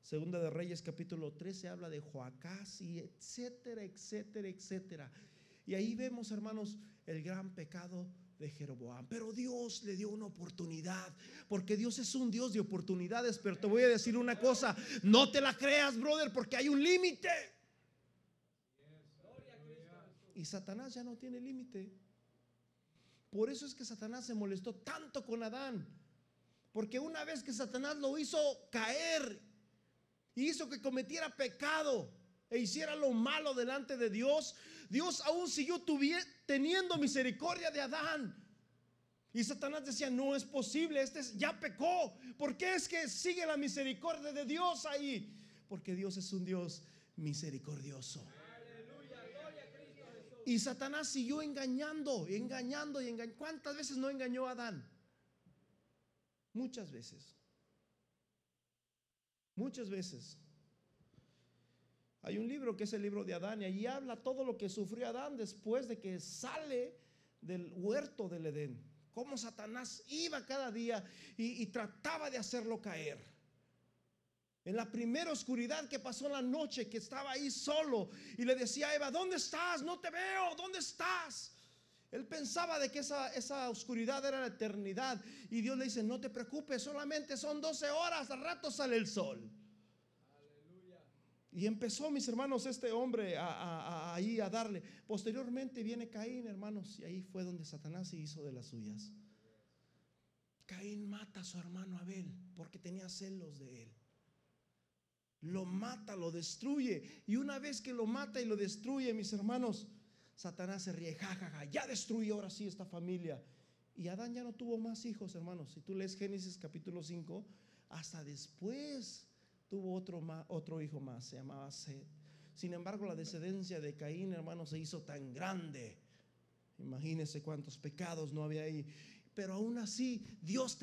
Segunda de Reyes, capítulo 13, habla de Joacás y etcétera, etcétera, etcétera. Y ahí vemos, hermanos, el gran pecado de Jeroboam. Pero Dios le dio una oportunidad, porque Dios es un Dios de oportunidades. Pero te voy a decir una cosa, no te la creas, brother, porque hay un límite. Y Satanás ya no tiene límite. Por eso es que Satanás se molestó tanto con Adán. Porque una vez que Satanás lo hizo caer, hizo que cometiera pecado e hiciera lo malo delante de Dios, Dios aún siguió teniendo misericordia de Adán. Y Satanás decía, no es posible, este ya pecó. ¿Por qué es que sigue la misericordia de Dios ahí? Porque Dios es un Dios misericordioso. Y Satanás siguió engañando, engañando y engañando. ¿Cuántas veces no engañó a Adán? Muchas veces. Muchas veces. Hay un libro que es el libro de Adán y allí habla todo lo que sufrió Adán después de que sale del huerto del Edén. Cómo Satanás iba cada día y, trataba de hacerlo caer. En la primera oscuridad que pasó en la noche, que estaba ahí solo y le decía a Eva, ¿dónde estás? No te veo, ¿dónde estás? Él pensaba de que esa, esa, oscuridad era la eternidad. Y Dios le dice, no te preocupes, solamente son 12 horas, al rato sale el sol. Y empezó, mis hermanos, este hombre a, ahí a darle. Posteriormente viene Caín, hermanos, y ahí fue donde Satanás se hizo de las suyas. Caín mata a su hermano Abel porque tenía celos de él. Lo mata, lo destruye. Y una vez que lo mata y lo destruye, mis hermanos, Satanás se ríe, jajaja, ya destruyó ahora sí esta familia. Y Adán ya no tuvo más hijos, hermanos. Si tú lees Génesis capítulo 5, hasta después tuvo otro, otro hijo más, se llamaba Seth. Sin embargo, la descendencia de Caín, hermano, se hizo tan grande. Imagínense cuántos pecados no había ahí. Pero aún así, Dios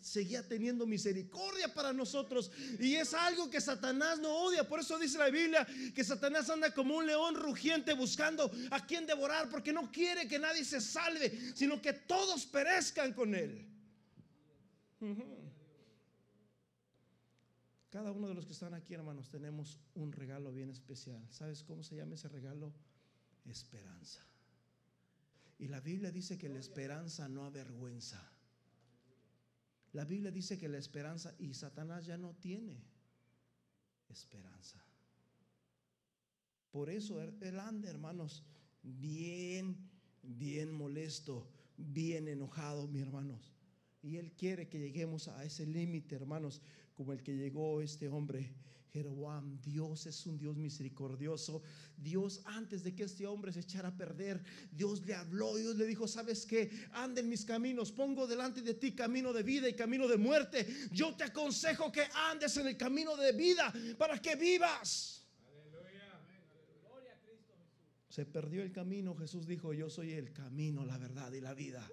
seguía teniendo misericordia para nosotros. Y es algo que Satanás no odia. Por eso dice la Biblia que Satanás anda como un león rugiente buscando a quien devorar. Porque no quiere que nadie se salve, sino que todos perezcan con él. Cada uno de los que están aquí, hermanos, tenemos un regalo bien especial. ¿Sabes cómo se llama ese regalo? Esperanza. Y la Biblia dice que la esperanza no avergüenza. La Biblia dice que la esperanza, y Satanás ya no tiene esperanza. Por eso él anda, hermanos, bien, bien molesto, bien enojado, mis hermanos. Y él quiere que lleguemos a ese límite, hermanos como el que llegó este hombre. Jeroboam, Dios es un Dios misericordioso. Dios, antes de que este hombre se echara a perder, Dios le habló. Dios le dijo: ¿Sabes qué? Anda en mis caminos. Pongo delante de ti camino de vida y camino de muerte. Yo te aconsejo que andes en el camino de vida para que vivas. Se perdió el camino. Jesús dijo: Yo soy el camino, la verdad y la vida.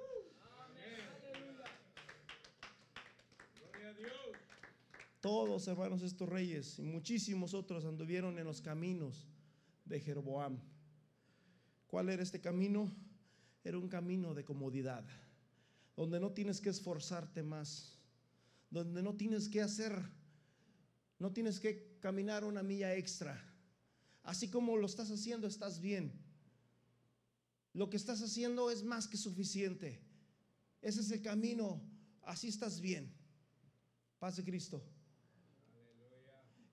Todos, hermanos, estos reyes y muchísimos otros anduvieron en los caminos de Jeroboam. ¿Cuál era este camino? Era un camino de comodidad, donde no tienes que esforzarte más, donde no tienes que hacer, no tienes que caminar una milla extra. Así como lo estás haciendo, estás bien. Lo que estás haciendo es más que suficiente. Ese es el camino, así estás bien. Paz de Cristo.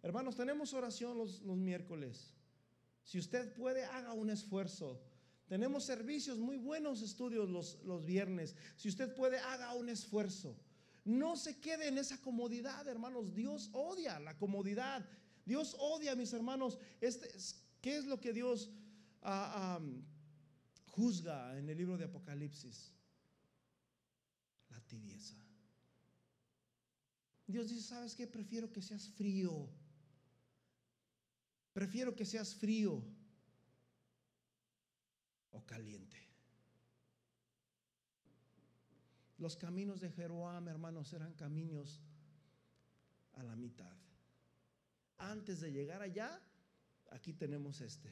Hermanos, tenemos oración los, miércoles. Si usted puede, haga un esfuerzo. Tenemos servicios, muy buenos estudios los, los viernes. Si usted puede, haga un esfuerzo. No se quede en esa comodidad, hermanos. Dios odia la comodidad. Dios odia, mis hermanos. Este, ¿Qué es lo que Dios ah, juzga en el libro de Apocalipsis? La tibieza. Dios dice, ¿sabes qué? Prefiero que seas frío. Prefiero que seas frío o caliente. Los caminos de Jeroboam, hermanos, eran caminos a la mitad. Antes de llegar allá, aquí tenemos este.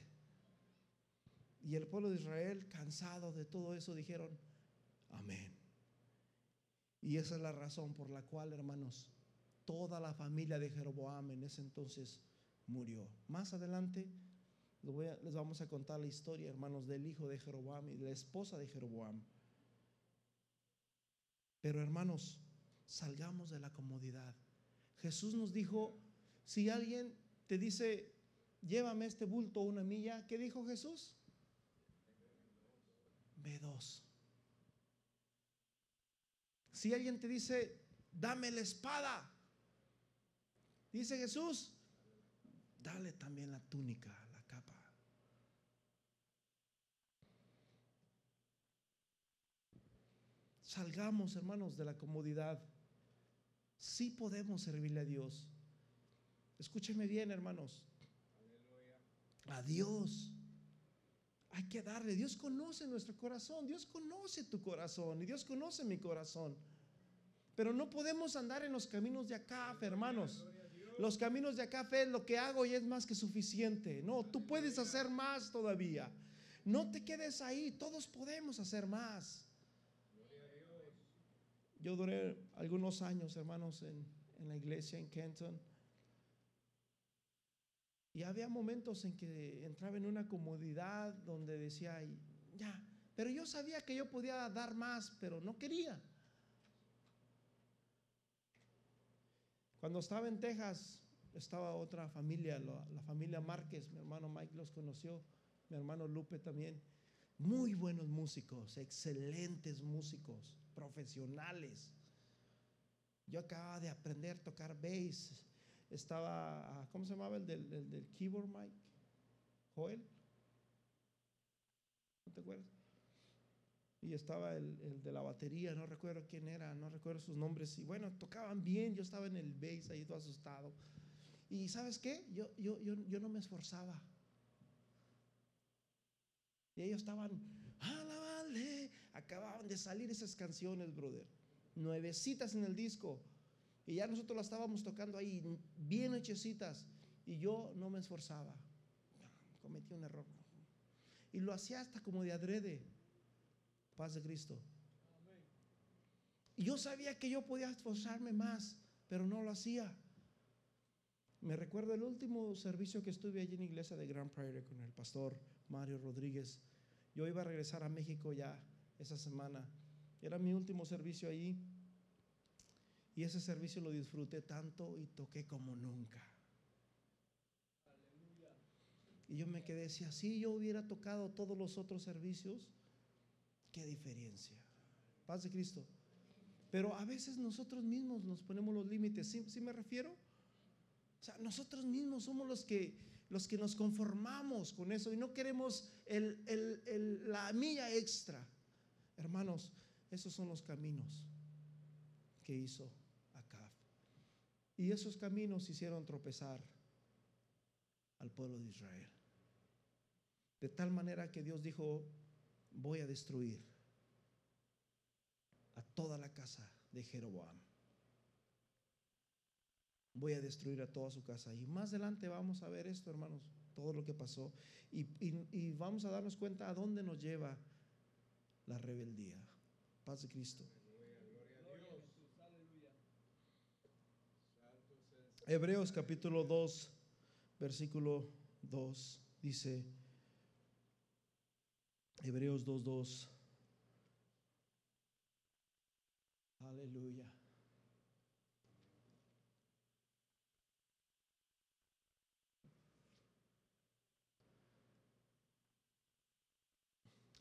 Y el pueblo de Israel, cansado de todo eso, dijeron, amén. Y esa es la razón por la cual, hermanos, toda la familia de Jeroboam en ese entonces murió. Más adelante les vamos a contar la historia, hermanos, del hijo de Jeroboam y de la esposa de Jeroboam. Pero hermanos, salgamos de la comodidad. Jesús nos dijo, si alguien te dice, llévame este bulto una milla, ¿qué dijo Jesús? Ve dos. Si alguien te dice, dame la espada, dice Jesús, dale también la túnica, la capa. Salgamos, hermanos, de la comodidad. Sí podemos servirle a Dios. Escúcheme bien, hermanos. A Dios. Hay que darle. Dios conoce nuestro corazón. Dios conoce tu corazón. Y Dios conoce mi corazón. Pero no podemos andar en los caminos de acá, hermanos los caminos de acá, fe, lo que hago y es más que suficiente. No, tú puedes hacer más todavía. No te quedes ahí, todos podemos hacer más. Yo duré algunos años, hermanos, en, en la iglesia en Kenton. Y había momentos en que entraba en una comodidad donde decía, ya, pero yo sabía que yo podía dar más, pero no quería. Cuando estaba en Texas, estaba otra familia, la, familia Márquez, mi hermano Mike los conoció, mi hermano Lupe también. Muy buenos músicos, excelentes músicos, profesionales. Yo acababa de aprender a tocar bass. Estaba, ah, ¿cómo se llamaba el del, del keyboard, Mike? Joel. ¿No te acuerdas? Y estaba el, de la batería, no recuerdo quién era, no recuerdo sus nombres, y bueno, tocaban bien, yo estaba en el bass ahí todo asustado. Y sabes qué, yo, yo, yo, yo no me esforzaba. Y ellos estaban, vale acababan de salir esas canciones, brother, nuevecitas en el disco. Y ya nosotros las estábamos tocando ahí, bien hechecitas. Y yo no me esforzaba. Cometí un error. Y lo hacía hasta como de adrede. Paz de Cristo. Yo sabía que yo podía esforzarme más, pero no lo hacía. Me recuerdo el último servicio que estuve allí en la iglesia de Grand Prairie con el pastor Mario Rodríguez. Yo iba a regresar a México ya esa semana. Era mi último servicio allí. Y ese servicio lo disfruté tanto y toqué como nunca. Y yo me quedé, si así yo hubiera tocado todos los otros servicios, Qué diferencia. Paz de Cristo. Pero a veces nosotros mismos nos ponemos los límites. ¿Sí, me refiero? O sea, nosotros mismos somos los que, los que nos conformamos con eso y no queremos la milla extra. Hermanos, esos son los caminos que hizo Acab. Y esos caminos hicieron tropezar al pueblo de Israel. De tal manera que Dios dijo, voy a destruir a toda la casa de Jeroboam. voy a destruir a toda su casa. Y más adelante vamos a ver esto, hermanos, todo lo que pasó. Y, vamos a darnos cuenta a dónde nos lleva la rebeldía. Paz de Cristo. Hebreos capítulo 2, versículo 2, dice, Hebreos 2, 2. Aleluya.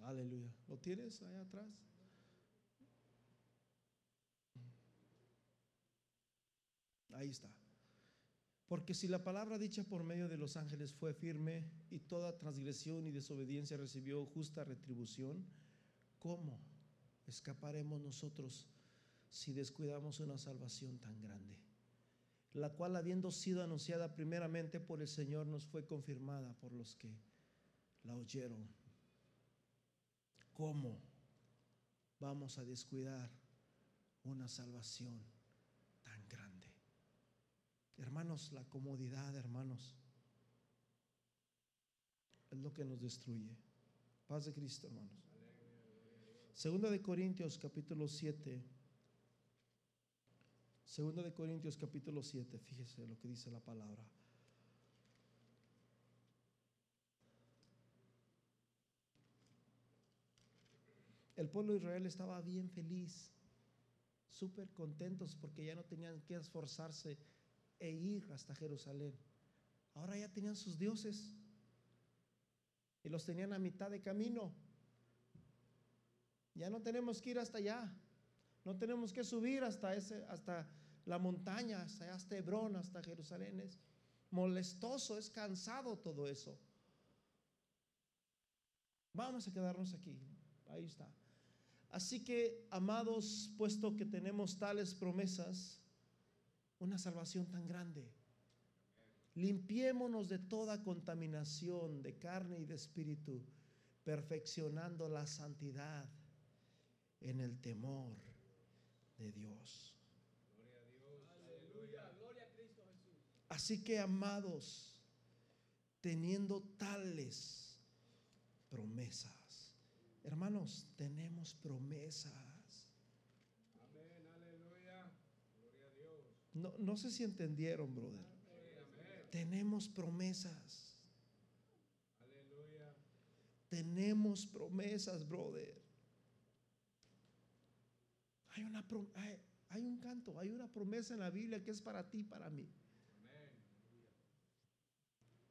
Aleluya. ¿Lo tienes allá atrás? Ahí está. Porque si la palabra dicha por medio de los ángeles fue firme y toda transgresión y desobediencia recibió justa retribución, ¿cómo escaparemos nosotros si descuidamos una salvación tan grande? La cual habiendo sido anunciada primeramente por el Señor nos fue confirmada por los que la oyeron. ¿Cómo vamos a descuidar una salvación? Hermanos, la comodidad, hermanos, es lo que nos destruye. Paz de Cristo, hermanos. Segunda de Corintios, capítulo 7. Segunda de Corintios, capítulo 7. Fíjese lo que dice la palabra. El pueblo de Israel estaba bien feliz, súper contentos porque ya no tenían que esforzarse e ir hasta Jerusalén. Ahora ya tenían sus dioses y los tenían a mitad de camino. Ya no tenemos que ir hasta allá. No tenemos que subir hasta ese hasta la montaña, hasta hasta Hebrón, hasta Jerusalén. Es molestoso, es cansado todo eso. Vamos a quedarnos aquí. Ahí está. Así que, amados, puesto que tenemos tales promesas, una salvación tan grande, limpiémonos de toda contaminación de carne y de espíritu, perfeccionando la santidad en el temor de Dios. Así que, amados, teniendo tales promesas, hermanos, tenemos promesas. Amén, aleluya. Gloria a Dios. No, no sé si entendieron, brother. Tenemos promesas. Aleluya. Tenemos promesas, brother. Hay, una, hay, hay un canto, hay una promesa en la Biblia que es para ti, para mí.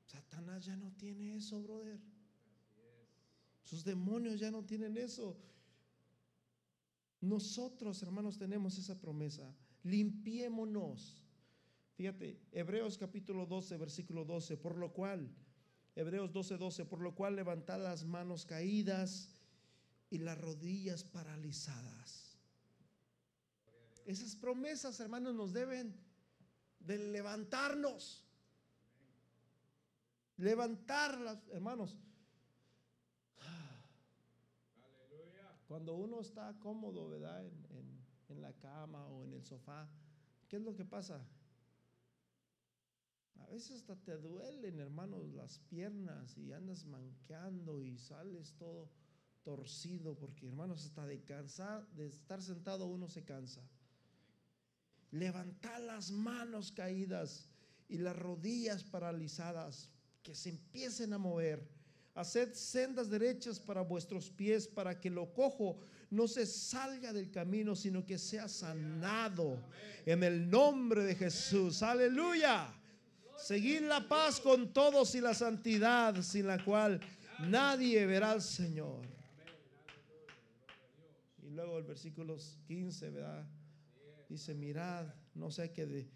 Satanás ya no tiene eso, brother. Sus demonios ya no tienen eso. Nosotros, hermanos, tenemos esa promesa. Limpiémonos. Fíjate, Hebreos capítulo 12, versículo 12, por lo cual, Hebreos 12, 12, por lo cual levantad las manos caídas y las rodillas paralizadas. Esas promesas, hermanos, nos deben de levantarnos. Levantarlas, hermanos. [SIGHS] Cuando uno está cómodo, ¿verdad? En- la cama o en el sofá, ¿qué es lo que pasa? A veces hasta te duelen, hermanos, las piernas y andas manqueando y sales todo torcido, porque, hermanos, hasta de cansar, de estar sentado uno se cansa. Levantar las manos caídas y las rodillas paralizadas, que se empiecen a mover. Haced sendas derechas para vuestros pies, para que lo cojo no se salga del camino, sino que sea sanado en el nombre de Jesús. Aleluya. Seguid la paz con todos y la santidad, sin la cual nadie verá al Señor. Y luego el versículo 15, ¿verdad? Dice, mirad, no sea que, de,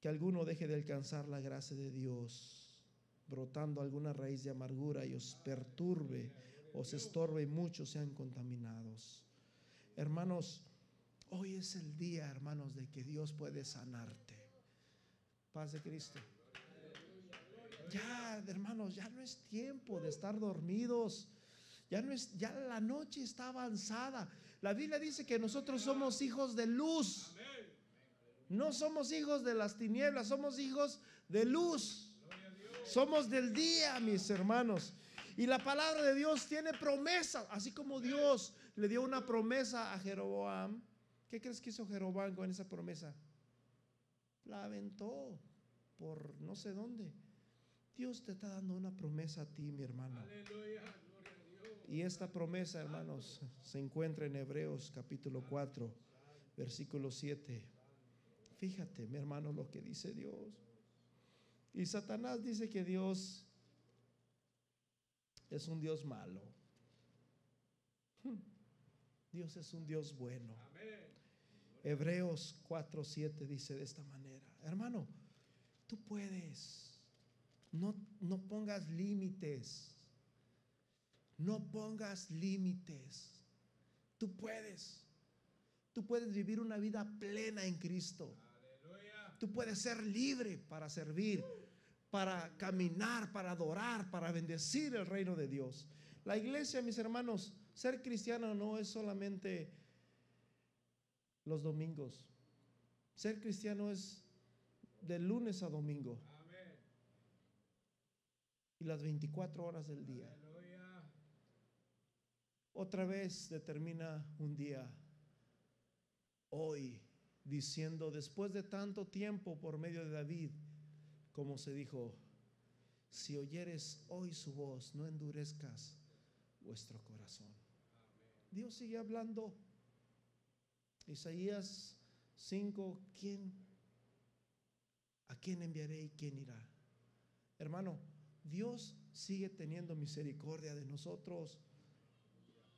que alguno deje de alcanzar la gracia de Dios, brotando alguna raíz de amargura y os perturbe, os estorbe y muchos sean contaminados. Hermanos, hoy es el día, hermanos, de que Dios puede sanarte. Paz de Cristo. Ya, hermanos, ya no es tiempo de estar dormidos. Ya no es, ya la noche está avanzada. La Biblia dice que nosotros somos hijos de luz, No somos hijos de las tinieblas, somos hijos de luz. Somos del día, mis hermanos. Y la palabra de Dios tiene promesas, así como Dios le dio una promesa a Jeroboam. ¿Qué crees que hizo Jeroboam con esa promesa? La aventó por no sé dónde. Dios te está dando una promesa a ti, mi hermano. Y esta promesa, hermanos, se encuentra en Hebreos capítulo 4, versículo 7. Fíjate, mi hermano, lo que dice Dios. Y Satanás dice que Dios es un Dios malo. Hmm. Dios es un Dios bueno. Hebreos 4:7 dice de esta manera, hermano, tú puedes. No, no pongas límites. No pongas límites. Tú puedes. Tú puedes vivir una vida plena en Cristo. Tú puedes ser libre para servir, para caminar, para adorar, para bendecir el reino de Dios. La iglesia, mis hermanos, ser cristiano no es solamente los domingos. Ser cristiano es de lunes a domingo Amén. y las 24 horas del día. Aleluya. Otra vez determina un día, hoy, diciendo, después de tanto tiempo por medio de David, como se dijo, si oyeres hoy su voz, no endurezcas vuestro corazón. Dios sigue hablando. Isaías 5, ¿quién? ¿A quién enviaré y quién irá? Hermano, Dios sigue teniendo misericordia de nosotros.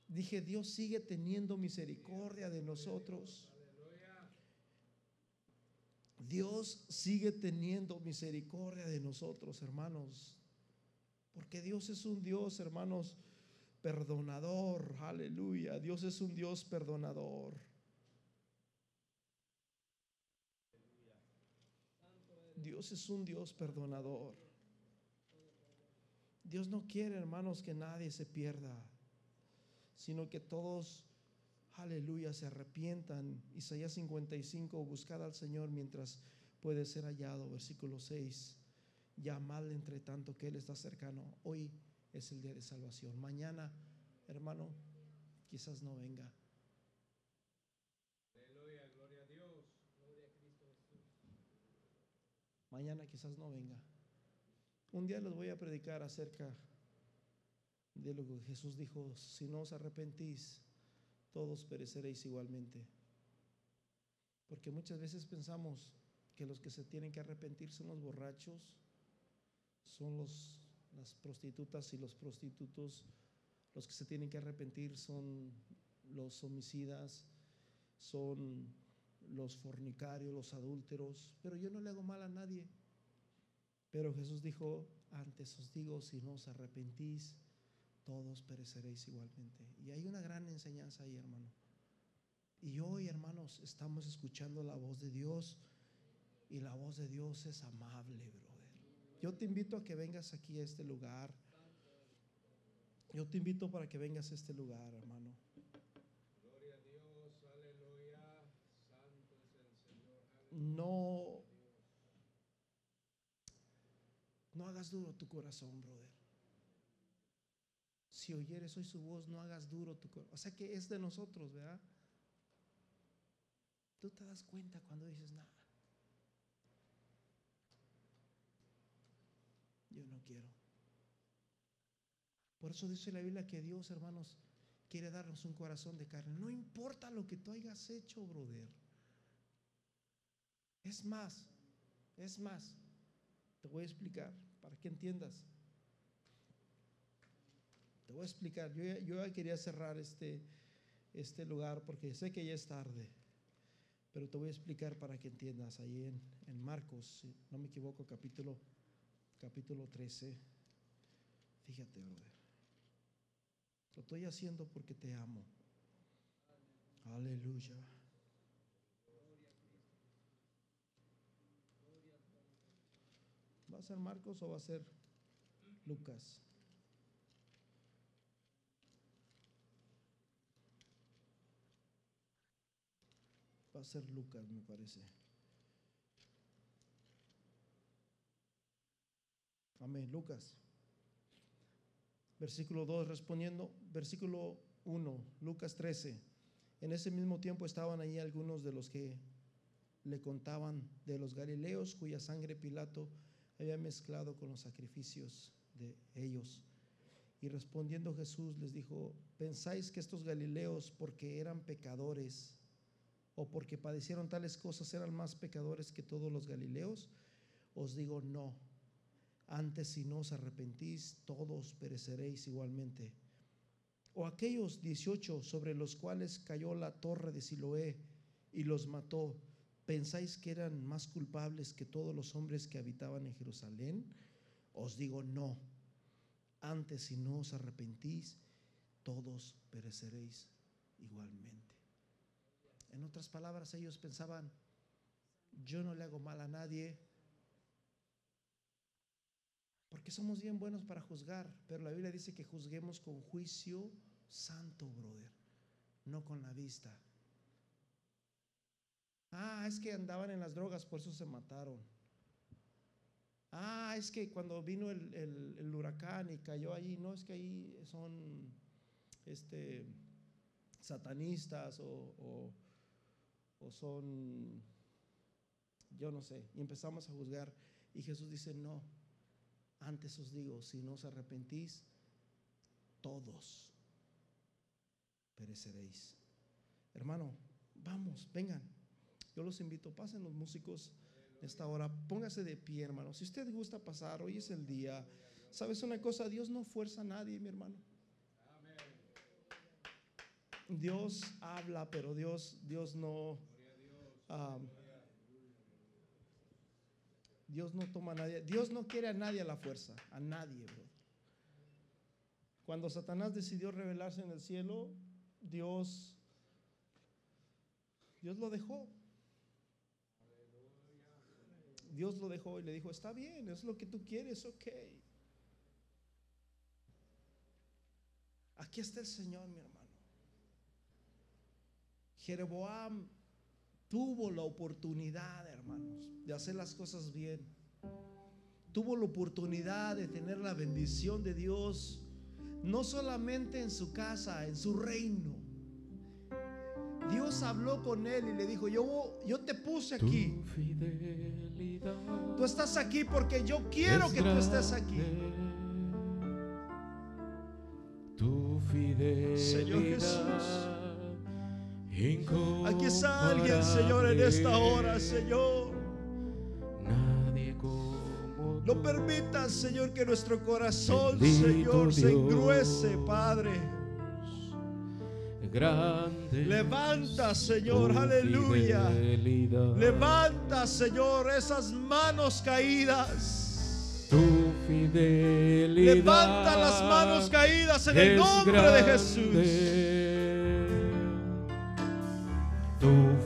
Dije, Dios sigue teniendo misericordia de nosotros. Dios sigue teniendo misericordia de nosotros, hermanos. Porque Dios es un Dios, hermanos, perdonador. Aleluya. Dios es un Dios perdonador. Dios es un Dios perdonador. Dios no quiere, hermanos, que nadie se pierda, sino que todos, aleluya, se arrepientan. Isaías 55, buscad al Señor mientras puede ser hallado. Versículo 6, llamadle entre tanto que Él está cercano. Hoy es el día de salvación. Mañana, hermano, quizás no venga. Aleluya. Gloria a Dios. Mañana quizás no venga. Un día les voy a predicar acerca de lo que Jesús dijo, si no os arrepentís, todos pereceréis igualmente. Porque muchas veces pensamos que los que se tienen que arrepentir son los borrachos, son los, las prostitutas y los prostitutos, los que se tienen que arrepentir son los homicidas, son los fornicarios, los adúlteros, pero yo no le hago mal a nadie. Pero Jesús dijo, antes os digo, si no os arrepentís, todos pereceréis igualmente. Y hay una gran enseñanza ahí, hermano. Y hoy, hermanos, estamos escuchando la voz de Dios y la voz de Dios es amable, brother. Yo te invito a que vengas aquí a este lugar. Yo te invito para que vengas a este lugar, hermano. Gloria a Dios. Aleluya. Santo es el Señor. Aleluya. No no hagas duro tu corazón, brother. Si oyeres hoy su voz, no hagas duro tu corazón. O sea que es de nosotros, ¿verdad? Tú te das cuenta cuando dices nada. Yo no quiero. Por eso dice la Biblia que Dios, hermanos, quiere darnos un corazón de carne. No importa lo que tú hayas hecho, brother. Es más, es más, te voy a explicar para que entiendas. Te voy a explicar. Yo, ya- quería cerrar este, este lugar porque sé que ya es tarde. Pero te voy a explicar para que entiendas. Ahí en, en Marcos, si no me equivoco, capítulo, capítulo 13. Fíjate, brother. Lo estoy haciendo porque te amo. Aleluya. ¿Va a ser Marcos o va a ser Lucas? Va a ser Lucas, me parece. Amén, Lucas. Versículo 2, respondiendo, versículo 1, Lucas 13. En ese mismo tiempo estaban allí algunos de los que le contaban de los galileos cuya sangre Pilato había mezclado con los sacrificios de ellos. Y respondiendo Jesús les dijo, ¿pensáis que estos galileos, porque eran pecadores, o porque padecieron tales cosas, eran más pecadores que todos los galileos? Os digo, no. Antes si no os arrepentís, todos pereceréis igualmente. O aquellos 18 sobre los cuales cayó la torre de Siloé y los mató, ¿pensáis que eran más culpables que todos los hombres que habitaban en Jerusalén? Os digo, no. Antes si no os arrepentís, todos pereceréis igualmente. En otras palabras, ellos pensaban, yo no le hago mal a nadie, porque somos bien buenos para juzgar, pero la Biblia dice que juzguemos con juicio santo, brother, no con la vista. Ah, es que andaban en las drogas, por eso se mataron. Ah, es que cuando vino el, huracán y cayó allí, no es que ahí son este, satanistas o- o son, yo no sé, y empezamos a juzgar. Y Jesús dice, no, antes os digo, si no os arrepentís, todos pereceréis. Hermano, vamos, vengan. Yo los invito, pasen los músicos esta hora, póngase de pie, hermano. Si usted gusta pasar, hoy es el día. ¿Sabes una cosa? Dios no fuerza a nadie, mi hermano. Dios habla, pero Dios, Dios no. ah, Dios no toma a nadie. Dios no quiere a nadie a la fuerza, a nadie. Cuando Satanás decidió revelarse en el cielo, Dios, Dios lo dejó. Dios lo dejó y le dijo, está bien, es lo que tú quieres, ok. Aquí está el Señor, mi hermano. Jeroboam tuvo la oportunidad, hermanos, de hacer las cosas bien. Tuvo la oportunidad de tener la bendición de Dios, no solamente en su casa, en su reino. Dios habló con él y le dijo, yo, yo te puse aquí. Tú estás aquí porque yo quiero que tú estés aquí. Tu fidelidad. Señor Jesús. Aquí está alguien, Señor, en esta hora, Señor. No permitas, Señor, que nuestro corazón, Señor, se Dios. engruese, Padre. Grande. Levanta, Señor, aleluya. Levanta, Señor, esas manos caídas. Tu fidelidad. Levanta las manos caídas en el nombre de Jesús.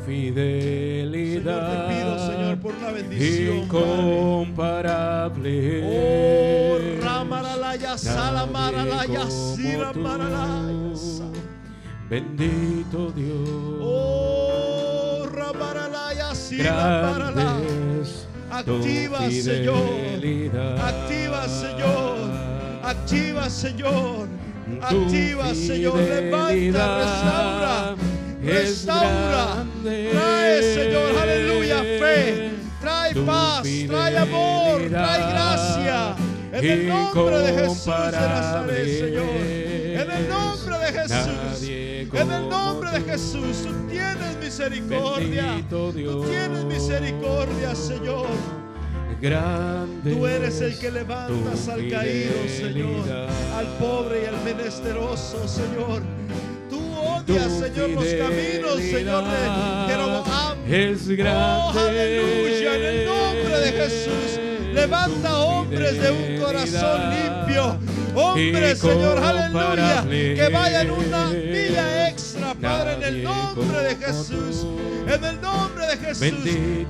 Fidelidad. Señor, te pido, Señor, por una bendición, incomparable. Oh, Ramaralaya, Salamaralaya. Siramaralaya. Bendito Dios. Oh, Ramaralaya, Siramaralaya. Activa, Señor. Activa, Señor. Activa, Señor. Activa, Señor. Levanta, restaura. es Restaura. Trae, Señor, aleluya, fe. Trae paz, trae amor, trae gracia. En el nombre de Jesús de Nazaret. Señor. En el nombre deJesús. Nadie En el nombre de. Jesús. Tú tienes misericordia. Tú tienes misericordia, Señor. Grande Tú eres el que levantas al caído, Señor, al pobre y al menesteroso, Señor. Señor, los caminos, Señor, de Jeroboam. Es grande. Oh, aleluya, en el nombre de Jesús. Levanta hombres de un corazón limpio. Hombres, Señor, aleluya, que vayan una milla extra, Padre, en el nombre de Jesús. En el nombre de Jesús.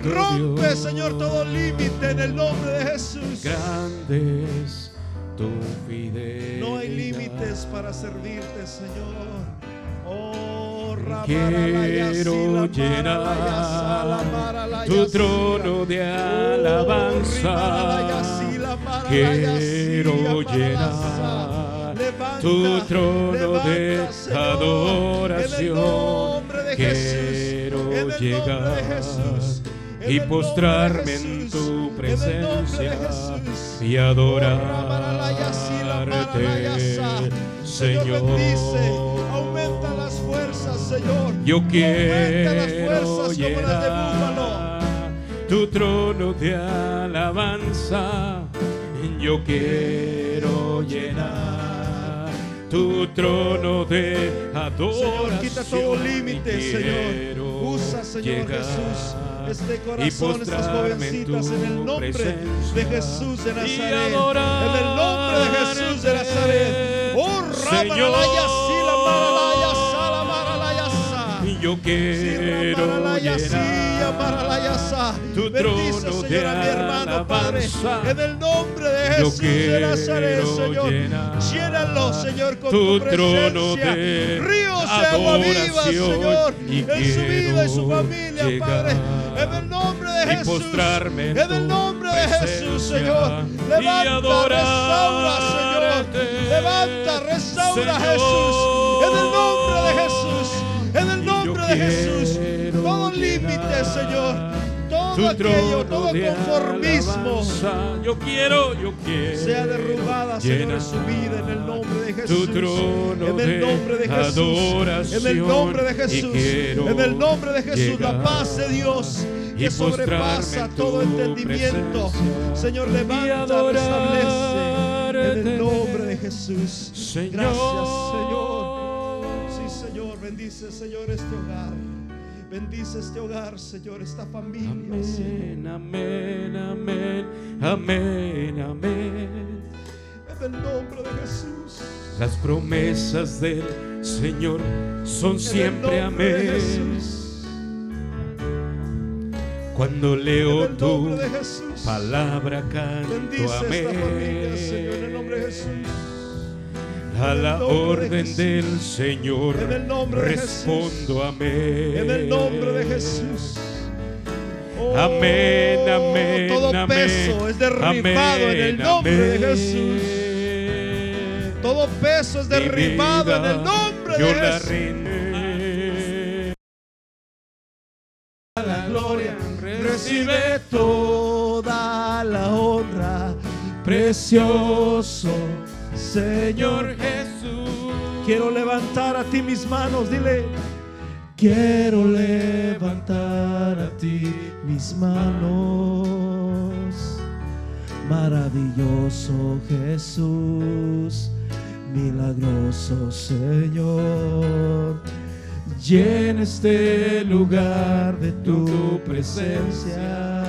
Rompe. Señor, todo límite en el nombre de Jesús. Grande es tu fidelidad. No hay límites para servirte, Señor. Oh, Quiero llenar tu trono de alabanza. Quiero llenar tu trono de adoración. Quiero llegar y postrarme en tu presencia y adorarte, Señor. Fuerzas, Señor. Yo las quiero como las de tu trono de alabanza. Yo quiero llenar tu trono de adoración. Señor, quita todo límite, Señor. Usa, Señor Jesús, este corazón, estas en jovencitas, en el nombre de Jesús de Nazaret. En el nombre de Jesús de Nazaret. Oh, Ramaralaya, yo quiero llenar tu Bendice, trono Señor, de a mi hermano, Padre. alabanza. En el nombre de Jesús de Nazaret, Señor. Llénalo, Señor, con tu presencia. Ríos de agua viva. Señor, en su vida y su familia, Padre. En el nombre de Jesús. en el nombre de Jesús, Señor. Levanta, restaura, Señor. Levanta, restaura. Jesús. En el nombre de Jesús. De Jesús. Todo límite, Señor. Todo aquello, todo conformismo. Yo quiero, yo quiero. Sea derrubada, Señor, su vida en el nombre de Jesús. en el nombre de Jesús. En el nombre de Jesús. En el nombre de Jesús. La paz de Dios que sobrepasa todo entendimiento. Señor, levanta, restablece. En el nombre de Jesús. Gracias, Señor. Bendice, Señor, este hogar. Bendice este hogar, Señor, esta familia. Señor. Amén, amén, amén, amén, amén. En el nombre de Jesús. Las promesas del Señor son En siempre amén. Cuando leo el tu palabra canto Bendice esta familia, Señor, en el nombre de amén. Jesús. A la de orden del Señor En el nombre de Jesús. respondo amén. En el nombre de Jesús. Oh, Amén, amén. Todo amén. peso es derribado en el Amén, nombre de. Jesús. Todo peso es derribado en el nombre de Jesús. rindo. La gloria recibe toda la honra. Precioso Señor Jesús. Quiero levantar a ti mis manos, dile. Quiero levantar a ti mis manos. Maravilloso Jesús, milagroso Señor. Llena este lugar de tu presencia.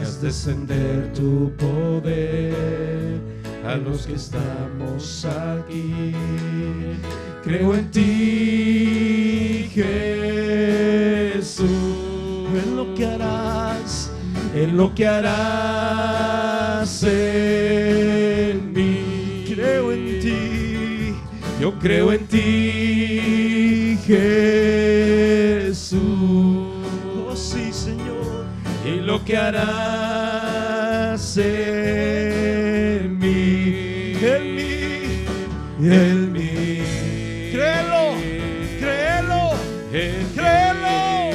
Haz descender tu poder a los que estamos aquí. Creo en ti, Jesús, en lo que harás, en lo que harás en mí. Creo en ti, yo creo en ti, Jesús. Oh, sí, Señor y lo que harás en en mí. Créelo, créelo, créelo.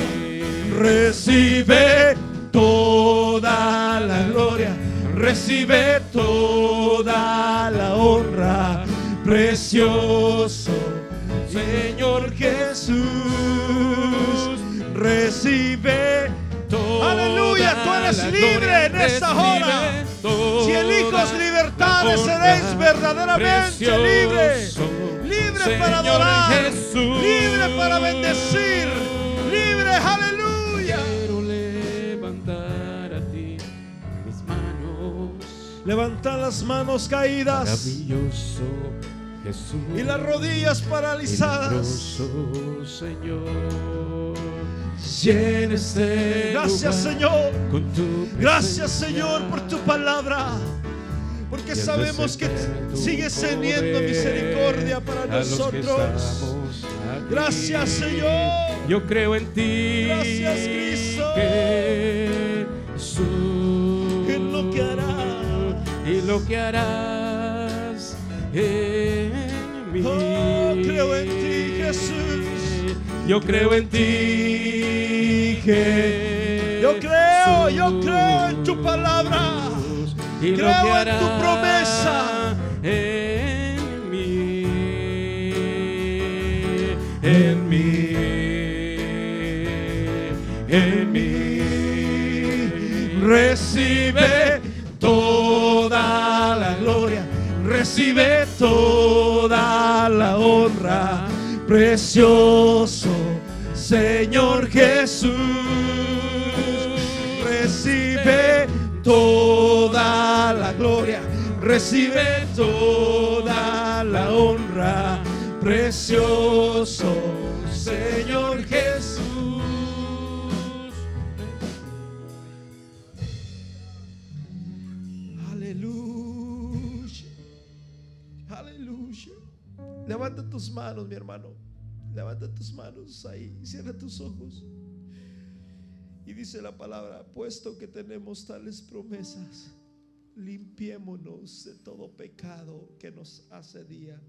Recibe toda la gloria, recibe toda la honra, precioso Señor Jesús, recibe Aleluya, tú eres la libre en esta hora. La seréis verdaderamente libres. precioso Libre para adorar, Jesús. libre para bendecir, libre, aleluya. Quiero levantar a ti mis manos. Levanta las manos caídas Maravilloso Jesús. y las rodillas paralizadas. Milagroso Señor. Llena este Gracias, lugar Señor. Con tu Gracias. Señor, por tu palabra. Porque sabemos que sigues teniendo misericordia para nosotros. Gracias, Señor. Yo creo en ti. Gracias, Cristo. Jesús. En lo que harás. Y lo que harás en mí. Oh, creo en ti, Jesús. Yo creo en ti, Jesús. Yo creo, yo creo en tu palabra. Y lo Creo en tu promesa. En mí. En mí. En mí. Recibe toda la gloria. Recibe toda la honra. Precioso Señor Jesús. Recibe toda la gloria. Recibe toda la honra. Precioso Señor Jesús. Aleluya. Aleluya. Levanta tus manos, mi hermano. Levanta tus manos ahí. Cierra tus ojos. Y dice la palabra, puesto que tenemos tales promesas, limpiémonos de todo pecado que nos hace día.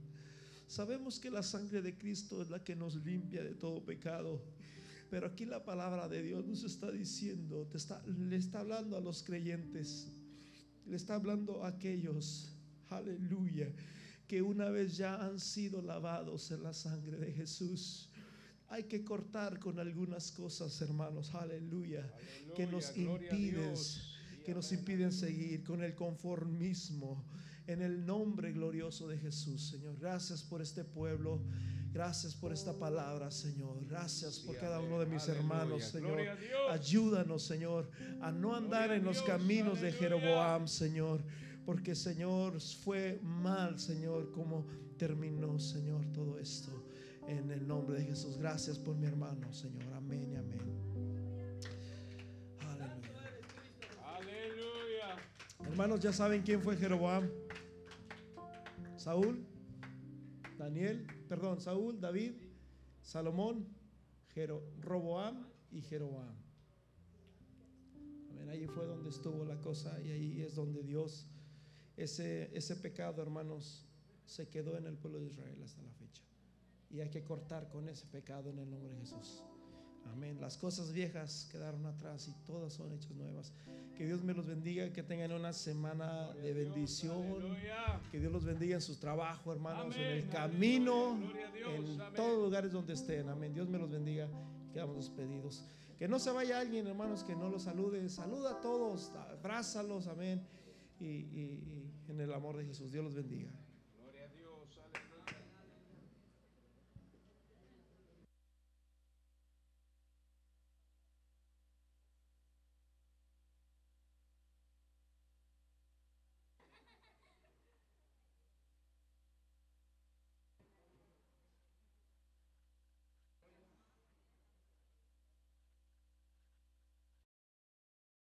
Sabemos que la sangre de Cristo es la que nos limpia de todo pecado. Pero aquí la palabra de Dios nos está diciendo, le está hablando a los creyentes, le está hablando a aquellos, aleluya, que una vez ya han sido lavados en la sangre de Jesús. Hay que cortar con algunas cosas, hermanos, aleluya, que nos impiden, que nos impiden seguir con el conformismo. En el nombre glorioso de Jesús, Señor. Gracias por este pueblo. Gracias por esta palabra, Señor. Gracias por cada uno de mis hermanos, Señor. Ayúdanos, Señor, a no andar en los caminos de. Jeroboam, Señor. Porque, Señor, fue mal, Señor, como terminó, Señor, todo esto. En el nombre de Jesús. Gracias por mi hermano, Señor. Amén y amén. Aleluya. Aleluya. Hermanos, ya saben quién fue Jeroboam. Saúl, Daniel, perdón, Saúl, David, Salomón, Jero- Roboam y Jeroboam. Amén, ahí fue donde estuvo la cosa y ahí es donde Dios, ese, ese pecado, hermanos, se quedó en el pueblo de Israel hasta la fecha. Y hay que cortar con ese pecado en el nombre de Jesús. Amén. Las cosas viejas quedaron atrás y todas son hechas nuevas. Que Dios me los bendiga, que tengan una semana de bendición. Que Dios los bendiga en su trabajo, hermanos, en el camino, en amén. todos los lugares donde estén. Amén. Dios me los bendiga. Quedamos despedidos. Que no se vaya alguien, hermanos, que no los salude. Saluda a todos, abrázalos, amén. Y, y- y en el amor de Jesús. Dios los bendiga.